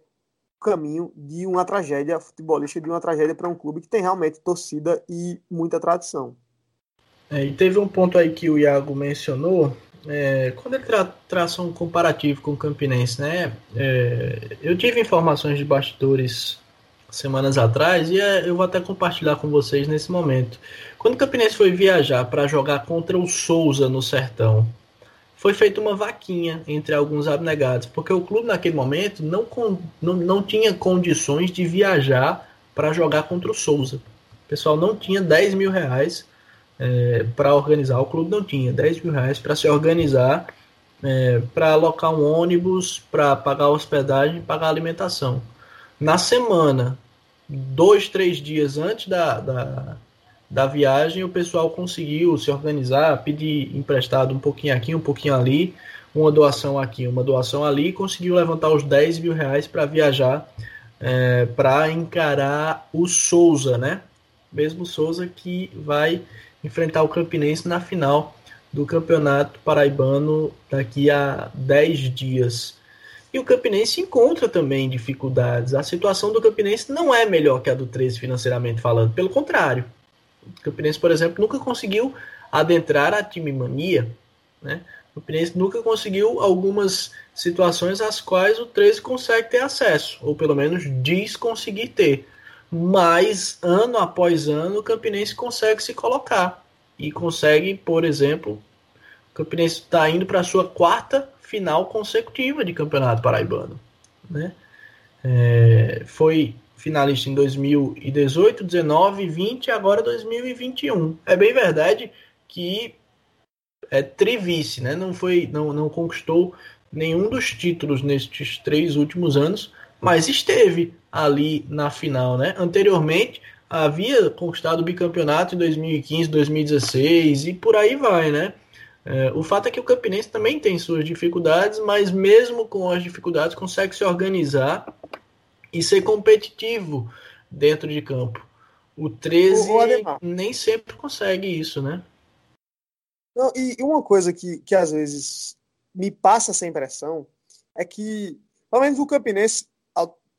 B: o caminho de uma tragédia futebolística, de uma tragédia para um clube que tem realmente torcida e muita tradição.
C: É, e teve um ponto aí que o Iago mencionou, é, quando ele tra traça um comparativo com o Campinense, né? É, eu tive informações de bastidores semanas atrás e é, eu vou até compartilhar com vocês nesse momento. Quando o Campinense foi viajar para jogar contra o Souza no Sertão, foi feita uma vaquinha entre alguns abnegados, porque o clube naquele momento não, não, não tinha condições de viajar para jogar contra o Souza. O pessoal não tinha 10 mil reais é, para organizar, o clube não tinha 10 mil reais para se organizar, é, para alocar um ônibus, para pagar hospedagem, pagar alimentação. Na semana, dois, três dias antes da, da, da viagem, o pessoal conseguiu se organizar, pedir emprestado um pouquinho aqui, um pouquinho ali, uma doação aqui, uma doação ali, e conseguiu levantar os 10 mil reais para viajar, é, para encarar o Souza, né? Mesmo Souza que vai enfrentar o Campinense na final do Campeonato Paraibano daqui a 10 dias. E o Campinense encontra também dificuldades. A situação do Campinense não é melhor que a do 13 financeiramente falando, pelo contrário. O Campinense, por exemplo, nunca conseguiu adentrar a time mania, né? O Campinense nunca conseguiu algumas situações às quais o 13 consegue ter acesso, ou pelo menos diz conseguir ter. Mas ano após ano o Campinense consegue se colocar e consegue, por exemplo, o Campinense está indo para a sua quarta final consecutiva de Campeonato Paraibano. Né? É, foi finalista em 2018, 19, 20 e agora 2021. É bem verdade que é trivice, né? Não foi, não, não conquistou nenhum dos títulos nestes três últimos anos, mas esteve ali na final, né? Anteriormente havia conquistado o bicampeonato em 2015, 2016 e por aí vai, né? É, o fato é que o Campinense também tem suas dificuldades, mas mesmo com as dificuldades consegue se organizar e ser competitivo dentro de campo. O 13 o nem sempre consegue isso, né?
B: Não, e uma coisa que, que às vezes me passa essa impressão é que, pelo menos o Campinense,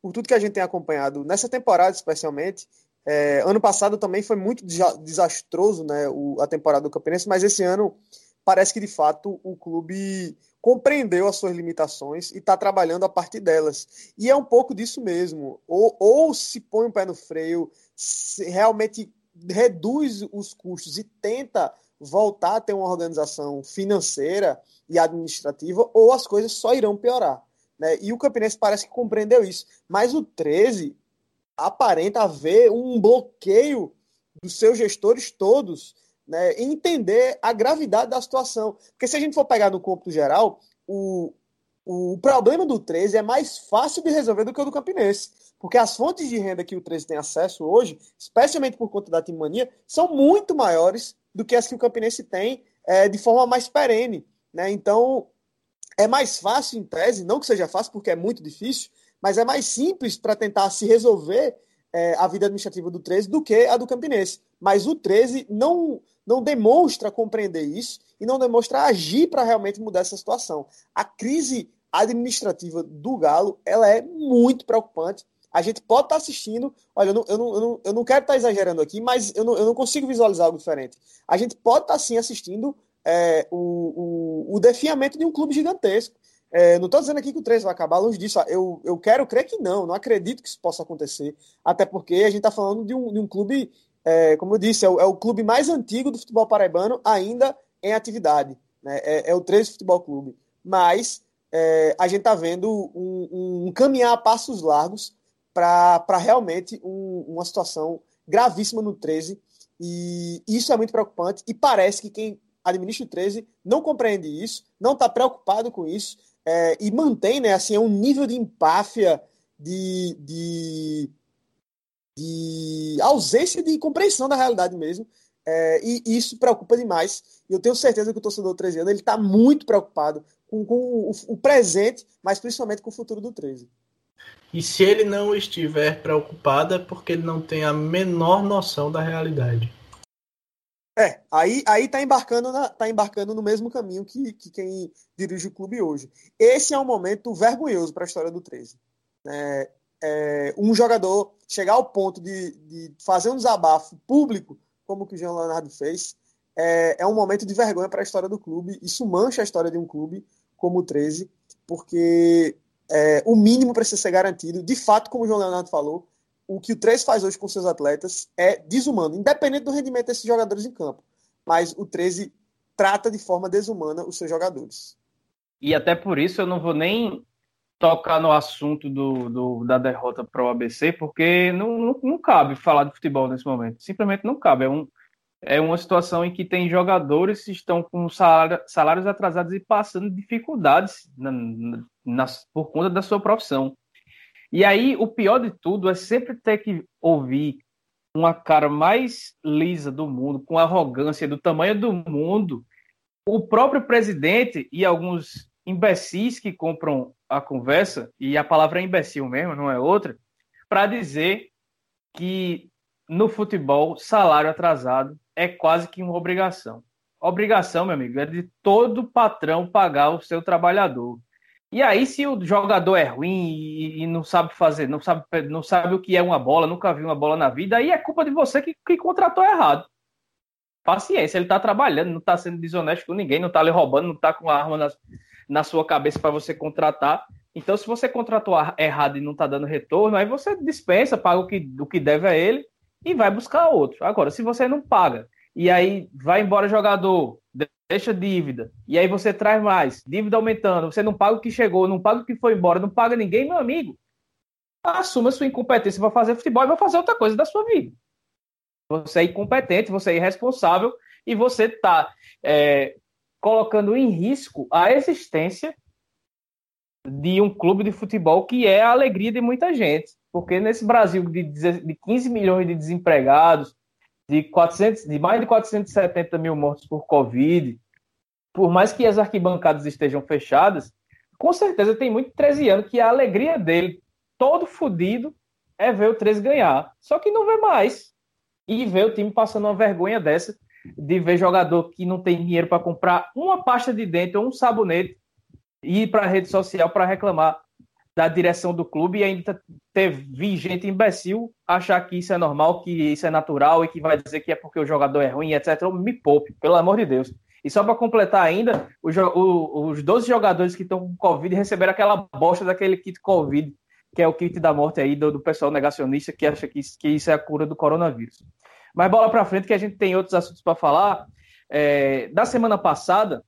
B: por tudo que a gente tem acompanhado, nessa temporada especialmente, é, ano passado também foi muito desastroso né, o, a temporada do Campinense, mas esse ano parece que de fato o clube compreendeu as suas limitações e está trabalhando a partir delas. E é um pouco disso mesmo. Ou, ou se põe o pé no freio, realmente reduz os custos e tenta voltar a ter uma organização financeira e administrativa, ou as coisas só irão piorar. Né? E o Campinense parece que compreendeu isso. Mas o 13 aparenta haver um bloqueio dos seus gestores todos né, entender a gravidade da situação. Porque se a gente for pegar no cômputo geral, o, o problema do 13 é mais fácil de resolver do que o do Campinense. Porque as fontes de renda que o 13 tem acesso hoje, especialmente por conta da timania, são muito maiores do que as que o Campinense tem é, de forma mais perene. Né? Então, é mais fácil, em tese, não que seja fácil, porque é muito difícil, mas é mais simples para tentar se resolver é, a vida administrativa do 13 do que a do Campinense. Mas o 13 não, não demonstra compreender isso e não demonstra agir para realmente mudar essa situação. A crise administrativa do Galo ela é muito preocupante. A gente pode estar tá assistindo. Olha, eu não, eu não, eu não, eu não quero estar tá exagerando aqui, mas eu não, eu não consigo visualizar algo diferente. A gente pode estar tá, sim assistindo é, o, o, o definhamento de um clube gigantesco. É, não estou dizendo aqui que o 3 vai acabar, longe disso. Eu, eu quero crer que não, não acredito que isso possa acontecer. Até porque a gente está falando de um, de um clube, é, como eu disse, é o, é o, clube mais antigo do futebol paraibano ainda em atividade. né? é, é, o 13 Futebol Clube. Mas é, a gente está vendo um, um, caminhar a passos largos para realmente um, uma situação gravíssima no 13. E isso é muito preocupante. E parece que quem administra o 13 não compreende isso, não está preocupado com isso é, e mantém né, assim, um nível de empáfia, de, de, de ausência de compreensão da realidade mesmo. É, e, e isso preocupa demais. E eu tenho certeza que o torcedor 13 anos está muito preocupado com, com o, o, presente, mas principalmente com o futuro do 13.
C: E se ele não estiver preocupado é porque ele não tem a menor noção da realidade.
B: É, aí, aí tá, embarcando na, tá embarcando no mesmo caminho que, que quem dirige o clube hoje. Esse é um momento vergonhoso para a história do 13. É, é, um jogador chegar ao ponto de, de fazer um desabafo público, como que o Jean Leonardo fez, é, é um momento de vergonha para a história do clube. Isso mancha a história de um clube como o 13, porque é, o mínimo precisa ser garantido. De fato, como o João Leonardo falou, o que o 13 faz hoje com seus atletas é desumano, independente do rendimento desses jogadores em campo. Mas o 13 trata de forma desumana os seus jogadores.
A: E até por isso eu não vou nem tocar no assunto do, do da derrota para o ABC, porque não, não, não, cabe falar de futebol nesse momento. Simplesmente não cabe. É, um, é uma situação em que tem jogadores que estão com salário, salários atrasados e passando dificuldades na, na, por conta da sua profissão. E aí, o pior de tudo é sempre ter que ouvir uma cara mais lisa do mundo, com arrogância do tamanho do mundo, o próprio presidente e alguns imbecis que compram a conversa, e a palavra é imbecil mesmo, não é outra, para dizer que no futebol, salário atrasado é quase que uma obrigação. Obrigação, meu amigo, é de todo patrão pagar o seu trabalhador. E aí, se o jogador é ruim e, não sabe fazer, não sabe, não sabe o que é uma bola, nunca viu uma bola na vida, aí é culpa de você que, que contratou errado. Paciência, ele está trabalhando, não está sendo desonesto com ninguém, não está lhe roubando, não está com a arma na, na sua cabeça para você contratar. Então, se você contratou errado e não está dando retorno, aí você dispensa, paga o que, o que deve a ele e vai buscar outro. Agora, se você não paga e aí vai embora jogador, deixa dívida, e aí você traz mais, dívida aumentando, você não paga o que chegou, não paga o que foi embora, não paga ninguém, meu amigo, assuma sua incompetência. Para fazer futebol e vai fazer outra coisa da sua vida. Você é incompetente, você é irresponsável e você está é, colocando em risco a existência de um clube de futebol que é a alegria de muita gente. Porque nesse Brasil de 15 milhões de desempregados, de, 400, de mais de 470 mil mortos por Covid, por mais que as arquibancadas estejam fechadas, com certeza tem muito 13 anos que a alegria dele, todo fodido, é ver o 13 ganhar. Só que não vê mais. E ver o time passando uma vergonha dessa, de ver jogador que não tem dinheiro para comprar uma pasta de dente ou um sabonete e ir para a rede social para reclamar da direção do clube e ainda ter gente imbecil achar que isso é normal, que isso é natural e que vai dizer que é porque o jogador é ruim, etc. Me poupe, pelo amor de Deus. E só para completar ainda, os, os 12 jogadores que estão com Covid receberam aquela bosta daquele kit Covid, que é o kit da morte aí do, do pessoal negacionista que acha que isso, que isso é a cura do coronavírus. Mas bola para frente que a gente tem outros assuntos para falar. É, da semana passada,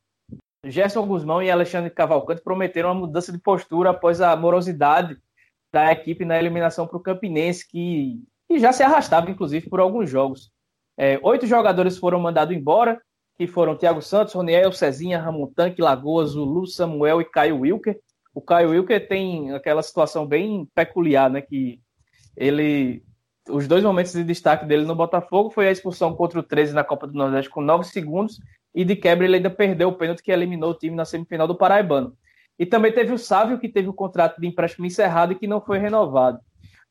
A: Gerson Guzmão e Alexandre Cavalcante prometeram uma mudança de postura após a morosidade da equipe na eliminação para o Campinense, que, que, já se arrastava, inclusive, por alguns jogos. É, oito jogadores foram mandados embora, que foram Thiago Santos, Roniel, Cezinha, Ramon Tanque, Lagoa, Zulu, Samuel e Caio Wilker. O Caio Wilker tem aquela situação bem peculiar, né? Que ele. Os dois momentos de destaque dele no Botafogo foi a expulsão contra o 13 na Copa do Nordeste com nove segundos e de quebra ele ainda perdeu o pênalti que eliminou o time na semifinal do Paraibano. E também teve o Sávio, que teve o contrato de empréstimo encerrado e que não foi renovado.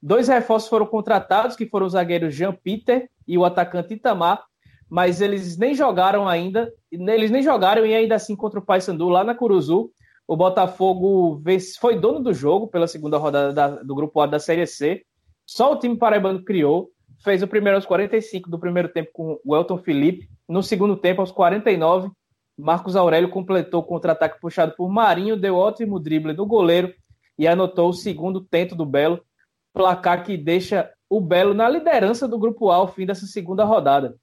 A: Dois reforços foram contratados, que foram o zagueiro Jean Peter e o atacante Itamar, mas eles nem jogaram ainda, eles nem jogaram e ainda assim contra o Paysandu lá na Curuzu. O Botafogo foi dono do jogo pela segunda rodada da, do grupo A da Série C. Só o time paraibano criou, fez o primeiro aos 45 do primeiro tempo com o Elton Felipe no segundo tempo, aos 49, Marcos Aurélio completou o contra-ataque puxado por Marinho, deu ótimo drible do goleiro e anotou o segundo tento do Belo, placar que deixa o Belo na liderança do Grupo A ao fim dessa segunda rodada.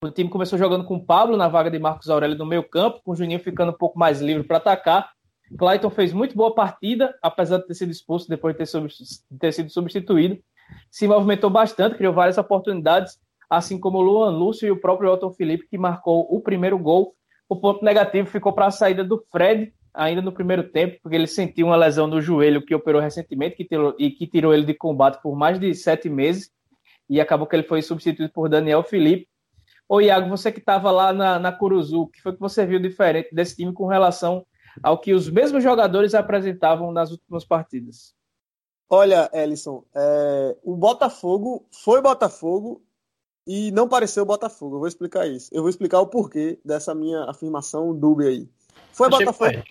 A: O time começou jogando com o Pablo na vaga de Marcos Aurélio no meio campo, com o Juninho ficando um pouco mais livre para atacar. Clayton fez muito boa partida, apesar de ter sido expulso depois de ter, de ter sido substituído. Se movimentou bastante, criou várias oportunidades, assim como o Luan Lúcio e o próprio Elton Felipe, que marcou o primeiro gol. O ponto negativo ficou para a saída do Fred, ainda no primeiro tempo, porque ele sentiu uma lesão no joelho que operou recentemente que tirou, e que tirou ele de combate por mais de sete meses. E acabou que ele foi substituído por Daniel Felipe. Ô Iago, você que estava lá na, na Curuzu, o que foi que você viu diferente desse time com relação ao que os mesmos jogadores apresentavam nas últimas partidas?
B: Olha, Ellison, é, o Botafogo foi Botafogo e não pareceu Botafogo. Eu vou explicar isso. Eu vou explicar o porquê dessa minha afirmação dúbia aí. Foi Achei Botafogo.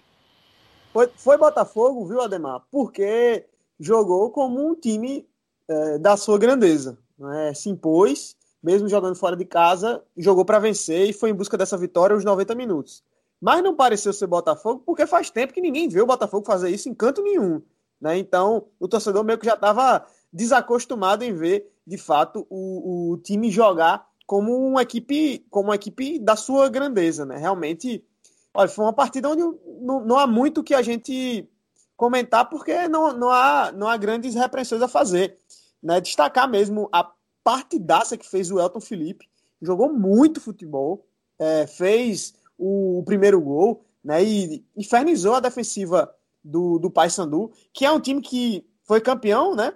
B: Foi, foi Botafogo, viu, Ademar? Porque jogou como um time é, da sua grandeza. Né? Se impôs, mesmo jogando fora de casa, jogou para vencer e foi em busca dessa vitória os 90 minutos. Mas não pareceu ser Botafogo, porque faz tempo que ninguém vê o Botafogo fazer isso em canto nenhum. Né? Então, o torcedor meio que já estava desacostumado em ver, de fato, o, o, time jogar como uma equipe, como uma equipe da sua grandeza. Né? Realmente, olha, foi uma partida onde não, não há muito que a gente comentar, porque não, não, há, não há grandes repreensões a fazer. Né? Destacar mesmo a partidaça que fez o Elton Felipe. Jogou muito futebol, é, fez o, o, primeiro gol, né? E infernizou a defensiva do, do Paysandu, que é um time que foi campeão, né?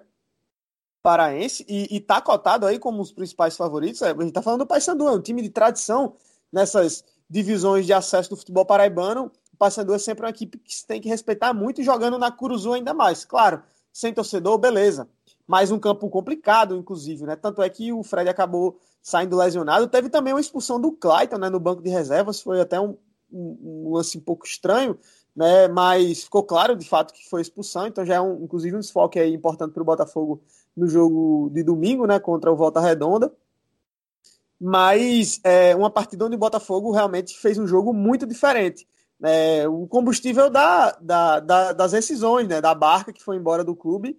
B: Paraense e, está cotado aí como os principais favoritos. A gente está falando do Paysandu, é um time de tradição nessas divisões de acesso do futebol paraibano. O Paysandu é sempre uma equipe que se tem que respeitar muito e jogando na Curuzu ainda mais. Claro, sem torcedor, beleza mais um campo complicado, inclusive, né? Tanto é que o Fred acabou saindo lesionado. Teve também uma expulsão do Clayton, né, no banco de reservas, foi até um, um, um, lance um pouco estranho, né? Mas ficou claro de fato que foi expulsão, então já é um, inclusive um desfoque aí importante para o Botafogo no jogo de domingo, né, contra o Volta Redonda. Mas é uma partida onde o Botafogo realmente fez um jogo muito diferente. É, o combustível da, da, da, das decisões, né, da barca que foi embora do clube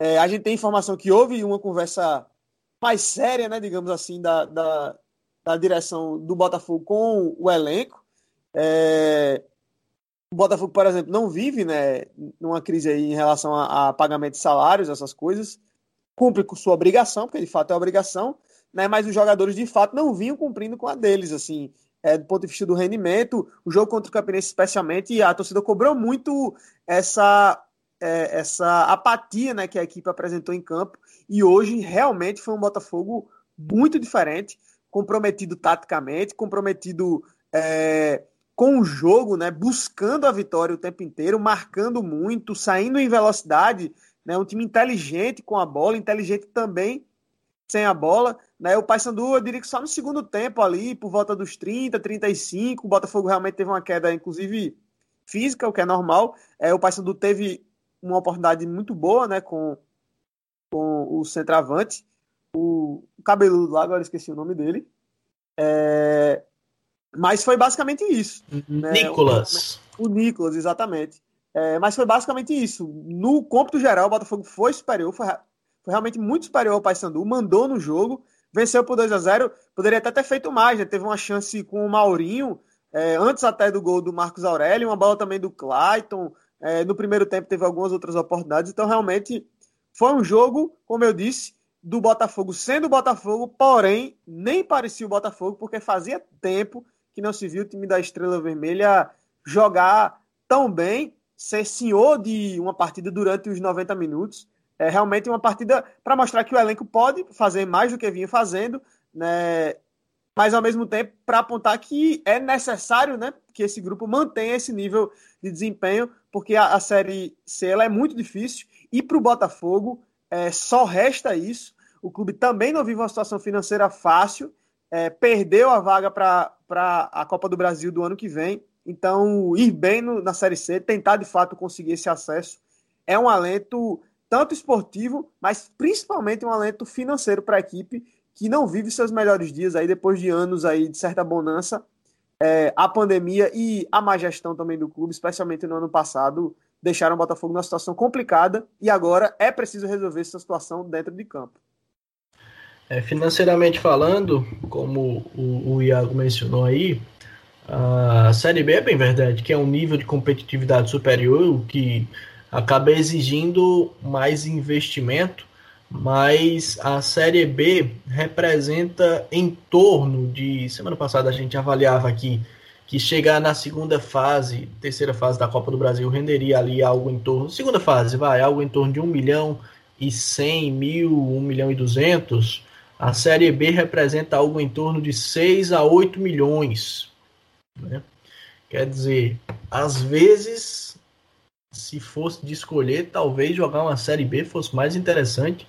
B: é, a gente tem informação que houve uma conversa mais séria, né, digamos assim, da, da, da direção do Botafogo com o elenco. É, o Botafogo, por exemplo, não vive né, numa crise aí em relação a, a, pagamento de salários, essas coisas. Cumpre com sua obrigação, porque de fato é obrigação, né, mas os jogadores de fato não vinham cumprindo com a deles, assim, é, do ponto de vista do rendimento. O jogo contra o Campinense, especialmente, a torcida cobrou muito essa é, essa apatia né, que a equipe apresentou em campo. E hoje realmente foi um Botafogo muito diferente, comprometido taticamente, comprometido é, com o jogo, né, buscando a vitória o tempo inteiro, marcando muito, saindo em velocidade. Né, um time inteligente com a bola, inteligente também sem a bola. Né, o Paysandu, eu diria que só no segundo tempo ali, por volta dos 30, 35, o Botafogo realmente teve uma queda, inclusive física, o que é normal. É, o Paysandu teve uma oportunidade muito boa, né, com, com o centroavante, o, o cabeludo lá, agora esqueci o nome dele. É, mas foi basicamente isso.
C: Né? Nicolas.
B: O, o Nicolas, exatamente. É, mas foi basicamente isso. No cômputo geral, o Botafogo foi superior, foi, foi realmente muito superior ao Paysandu, mandou no jogo, venceu por 2 a 0 Poderia até ter feito mais, né? Teve uma chance com o Maurinho, é, antes até do gol do Marcos Aurélio, uma bola também do Clayton. É, no primeiro tempo teve algumas outras oportunidades, então realmente foi um jogo, como eu disse, do Botafogo sendo o Botafogo, porém nem parecia o Botafogo, porque fazia tempo que não se viu o time da Estrela Vermelha jogar tão bem, ser senhor de uma partida durante os 90 minutos. É realmente uma partida para mostrar que o elenco pode fazer mais do que vinha fazendo, né? mas ao mesmo tempo para apontar que é necessário né, que esse grupo mantenha esse nível de desempenho, porque a, a Série C ela é muito difícil e para o Botafogo é, só resta isso. O clube também não vive uma situação financeira fácil, é, perdeu a vaga para a Copa do Brasil do ano que vem, então ir bem no, na Série C, tentar de fato conseguir esse acesso, é um alento tanto esportivo, mas principalmente um alento financeiro para a equipe que não vive seus melhores dias aí depois de anos aí de certa bonança. É, a pandemia e a má gestão também do clube, especialmente no ano passado, deixaram o Botafogo numa situação complicada e agora é preciso resolver essa situação dentro de campo.
C: É, financeiramente falando, como o, o Iago mencionou aí, a Série B é bem verdade, que é um nível de competitividade superior, o que acaba exigindo mais investimento, mas a Série B representa em torno de. Semana passada a gente avaliava aqui que chegar na segunda fase, terceira fase da Copa do Brasil, renderia ali algo em torno. Segunda fase, vai, algo em torno de 1 milhão e 100 mil, 1 milhão e 200. A Série B representa algo em torno de 6 a 8 milhões. Né? Quer dizer, às vezes, se fosse de escolher, talvez jogar uma Série B fosse mais interessante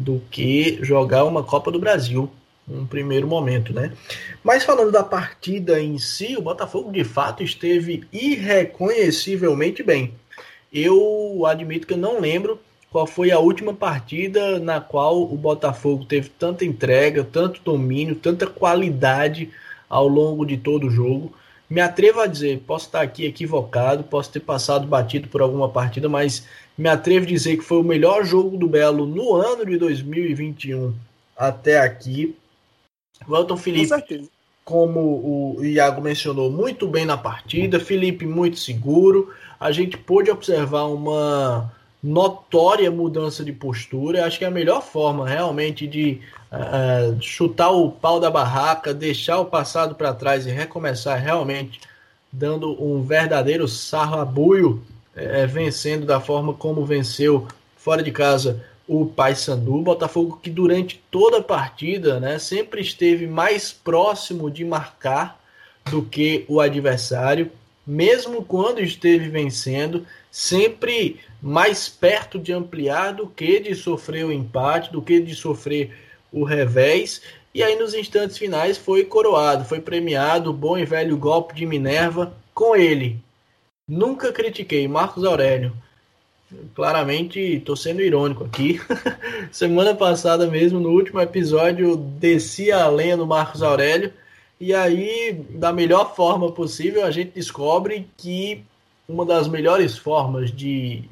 C: do que jogar uma Copa do Brasil um primeiro momento, né? Mas falando da partida em si, o Botafogo de fato esteve irreconhecivelmente bem. Eu admito que eu não lembro qual foi a última partida na qual o Botafogo teve tanta entrega, tanto domínio, tanta qualidade ao longo de todo o jogo. Me atrevo a dizer, posso estar aqui equivocado, posso ter passado batido por alguma partida, mas me atrevo a dizer que foi o melhor jogo do Belo no ano de 2021 até aqui. Welton Felipe, Com como o Iago mencionou, muito bem na partida. Felipe muito seguro. A gente pôde observar uma notória mudança de postura. Acho que é a melhor forma realmente de uh, chutar o pau da barraca, deixar o passado para trás e recomeçar realmente dando um verdadeiro sarrabuio, é, vencendo da forma como venceu fora de casa o Paysandu, Botafogo que durante toda a partida, né, sempre esteve mais próximo de marcar do que o adversário, mesmo quando esteve vencendo, sempre mais perto de ampliar do que de sofrer o empate, do que de sofrer o revés. E aí nos instantes finais foi coroado, foi premiado o bom e velho golpe de Minerva com ele. Nunca critiquei Marcos Aurélio claramente estou sendo irônico aqui. Semana passada mesmo, no último episódio, desci a lenha do Marcos Aurélio. E aí, da melhor forma possível, a gente descobre que uma das melhores formas de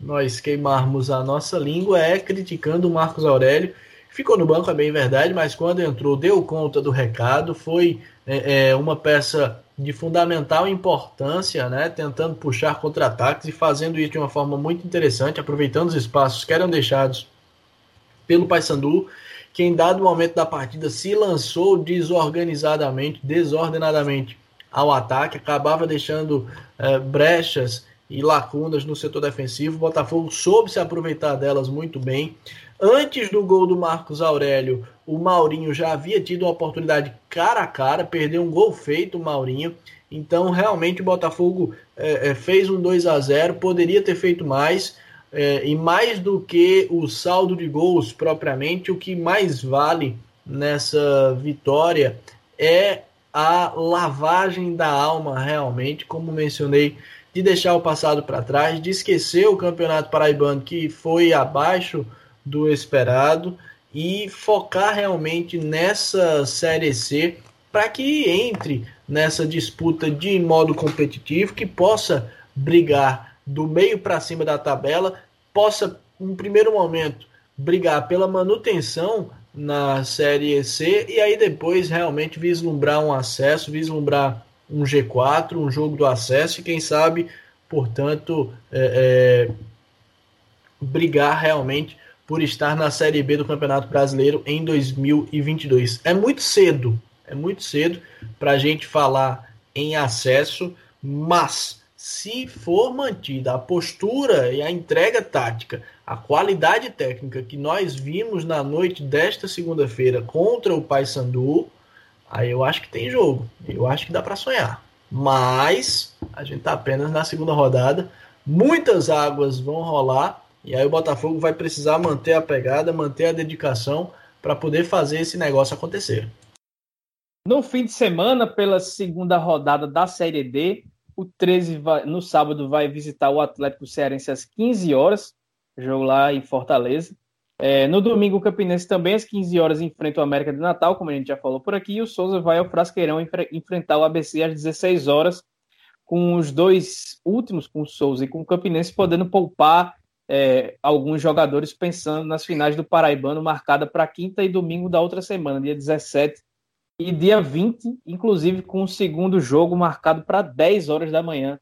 C: nós queimarmos a nossa língua é criticando o Marcos Aurélio. Ficou no banco, é bem verdade, mas quando entrou, deu conta do recado, foi é, é uma peça de fundamental importância, né, tentando puxar contra-ataques e fazendo isso de uma forma muito interessante, aproveitando os espaços que eram deixados pelo Paysandu, que em dado momento da partida se lançou desorganizadamente, desordenadamente ao ataque, acabava deixando é, brechas e lacunas no setor defensivo. O Botafogo soube se aproveitar delas muito bem. Antes do gol do Marcos Aurélio, o Maurinho já havia tido uma oportunidade cara a cara, perdeu um gol feito o Maurinho. Então, realmente, o Botafogo é, é, fez um 2 a 0 poderia ter feito mais. É, e mais do que o saldo de gols propriamente, o que mais vale nessa vitória é a lavagem da alma, realmente, como mencionei, de deixar o passado para trás, de esquecer o campeonato paraibano que foi abaixo do esperado e focar realmente nessa Série C para que entre nessa disputa de modo competitivo, que possa brigar do meio para cima da tabela, possa, em primeiro momento, brigar pela manutenção na Série C e aí depois realmente vislumbrar um acesso, vislumbrar um G4, um jogo do acesso e quem sabe, portanto, é, é, brigar realmente por estar na Série B do Campeonato Brasileiro em 2022. É muito cedo, é muito cedo para a gente falar em acesso, mas se for mantida a postura e a entrega tática, a qualidade técnica que nós vimos na noite desta segunda-feira contra o Paysandu, aí eu acho que tem jogo. Eu acho que dá para sonhar. Mas a gente está apenas na segunda rodada. Muitas águas vão rolar e aí o Botafogo vai precisar manter a pegada, manter a dedicação para poder fazer esse negócio acontecer.
A: No fim de semana, pela segunda rodada da Série D, o 13 vai, no sábado vai visitar o Atlético Cearense às 15 horas, jogo lá em Fortaleza. É, no domingo, o Campinense também às 15 horas enfrenta o América de Natal, como a gente já falou por aqui, e o Souza vai ao Frasqueirão enfrentar o ABC às 16 horas, com os dois últimos, com o Souza e com o Campinense, podendo poupar é, alguns jogadores pensando nas finais do Paraibano, marcada para quinta e domingo da outra semana, dia 17 e dia 20, inclusive com o segundo jogo marcado para 10 horas da manhã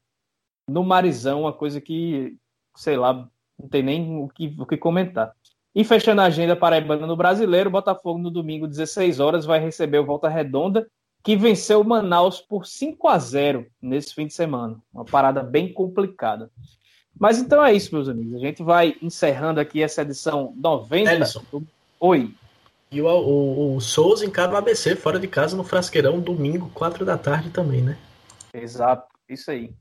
A: no Marizão, uma coisa que, sei lá, não tem nem o que, o que comentar. E fechando a agenda paraibana no Brasileiro, Botafogo no domingo, 16 horas, vai receber o Volta Redonda, que venceu o Manaus por 5 a 0 nesse fim de semana. Uma parada bem complicada. Mas então é isso, meus amigos. A gente vai encerrando aqui essa edição 90.
C: Ellison.
A: Oi.
C: E o, o, o Souza encara o ABC fora de casa no Frasqueirão, domingo, 4 da tarde também, né?
A: Exato, isso aí.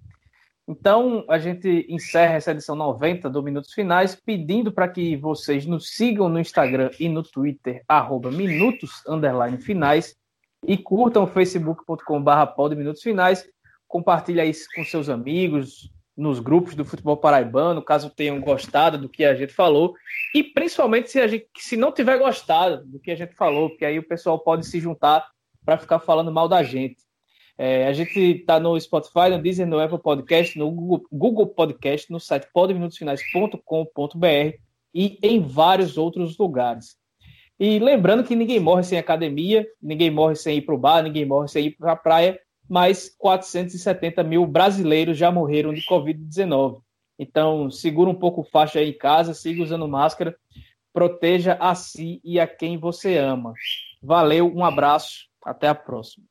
A: Então, a gente encerra essa edição 90 do Minutos Finais, pedindo para que vocês nos sigam no Instagram e no Twitter, arroba Minutos Finais, e curtam o facebook.com.br Minutos Finais. Compartilhe aí com seus amigos, nos grupos do futebol paraibano, caso tenham gostado do que a gente falou, e principalmente se, a gente, se não tiver gostado do que a gente falou, porque aí o pessoal pode se juntar para ficar falando mal da gente. É, a gente está no Spotify, no Disney, no Apple Podcast, no Google, Google Podcast, no site podminutosfinais.com.br e em vários outros lugares. E lembrando que ninguém morre sem academia, ninguém morre sem ir para o bar, ninguém morre sem ir para a praia, mas 470 mil brasileiros já morreram de Covid-19. Então, segura um pouco o faixa aí em casa, siga usando máscara, proteja a si e a quem você ama. Valeu, um abraço, até a próxima.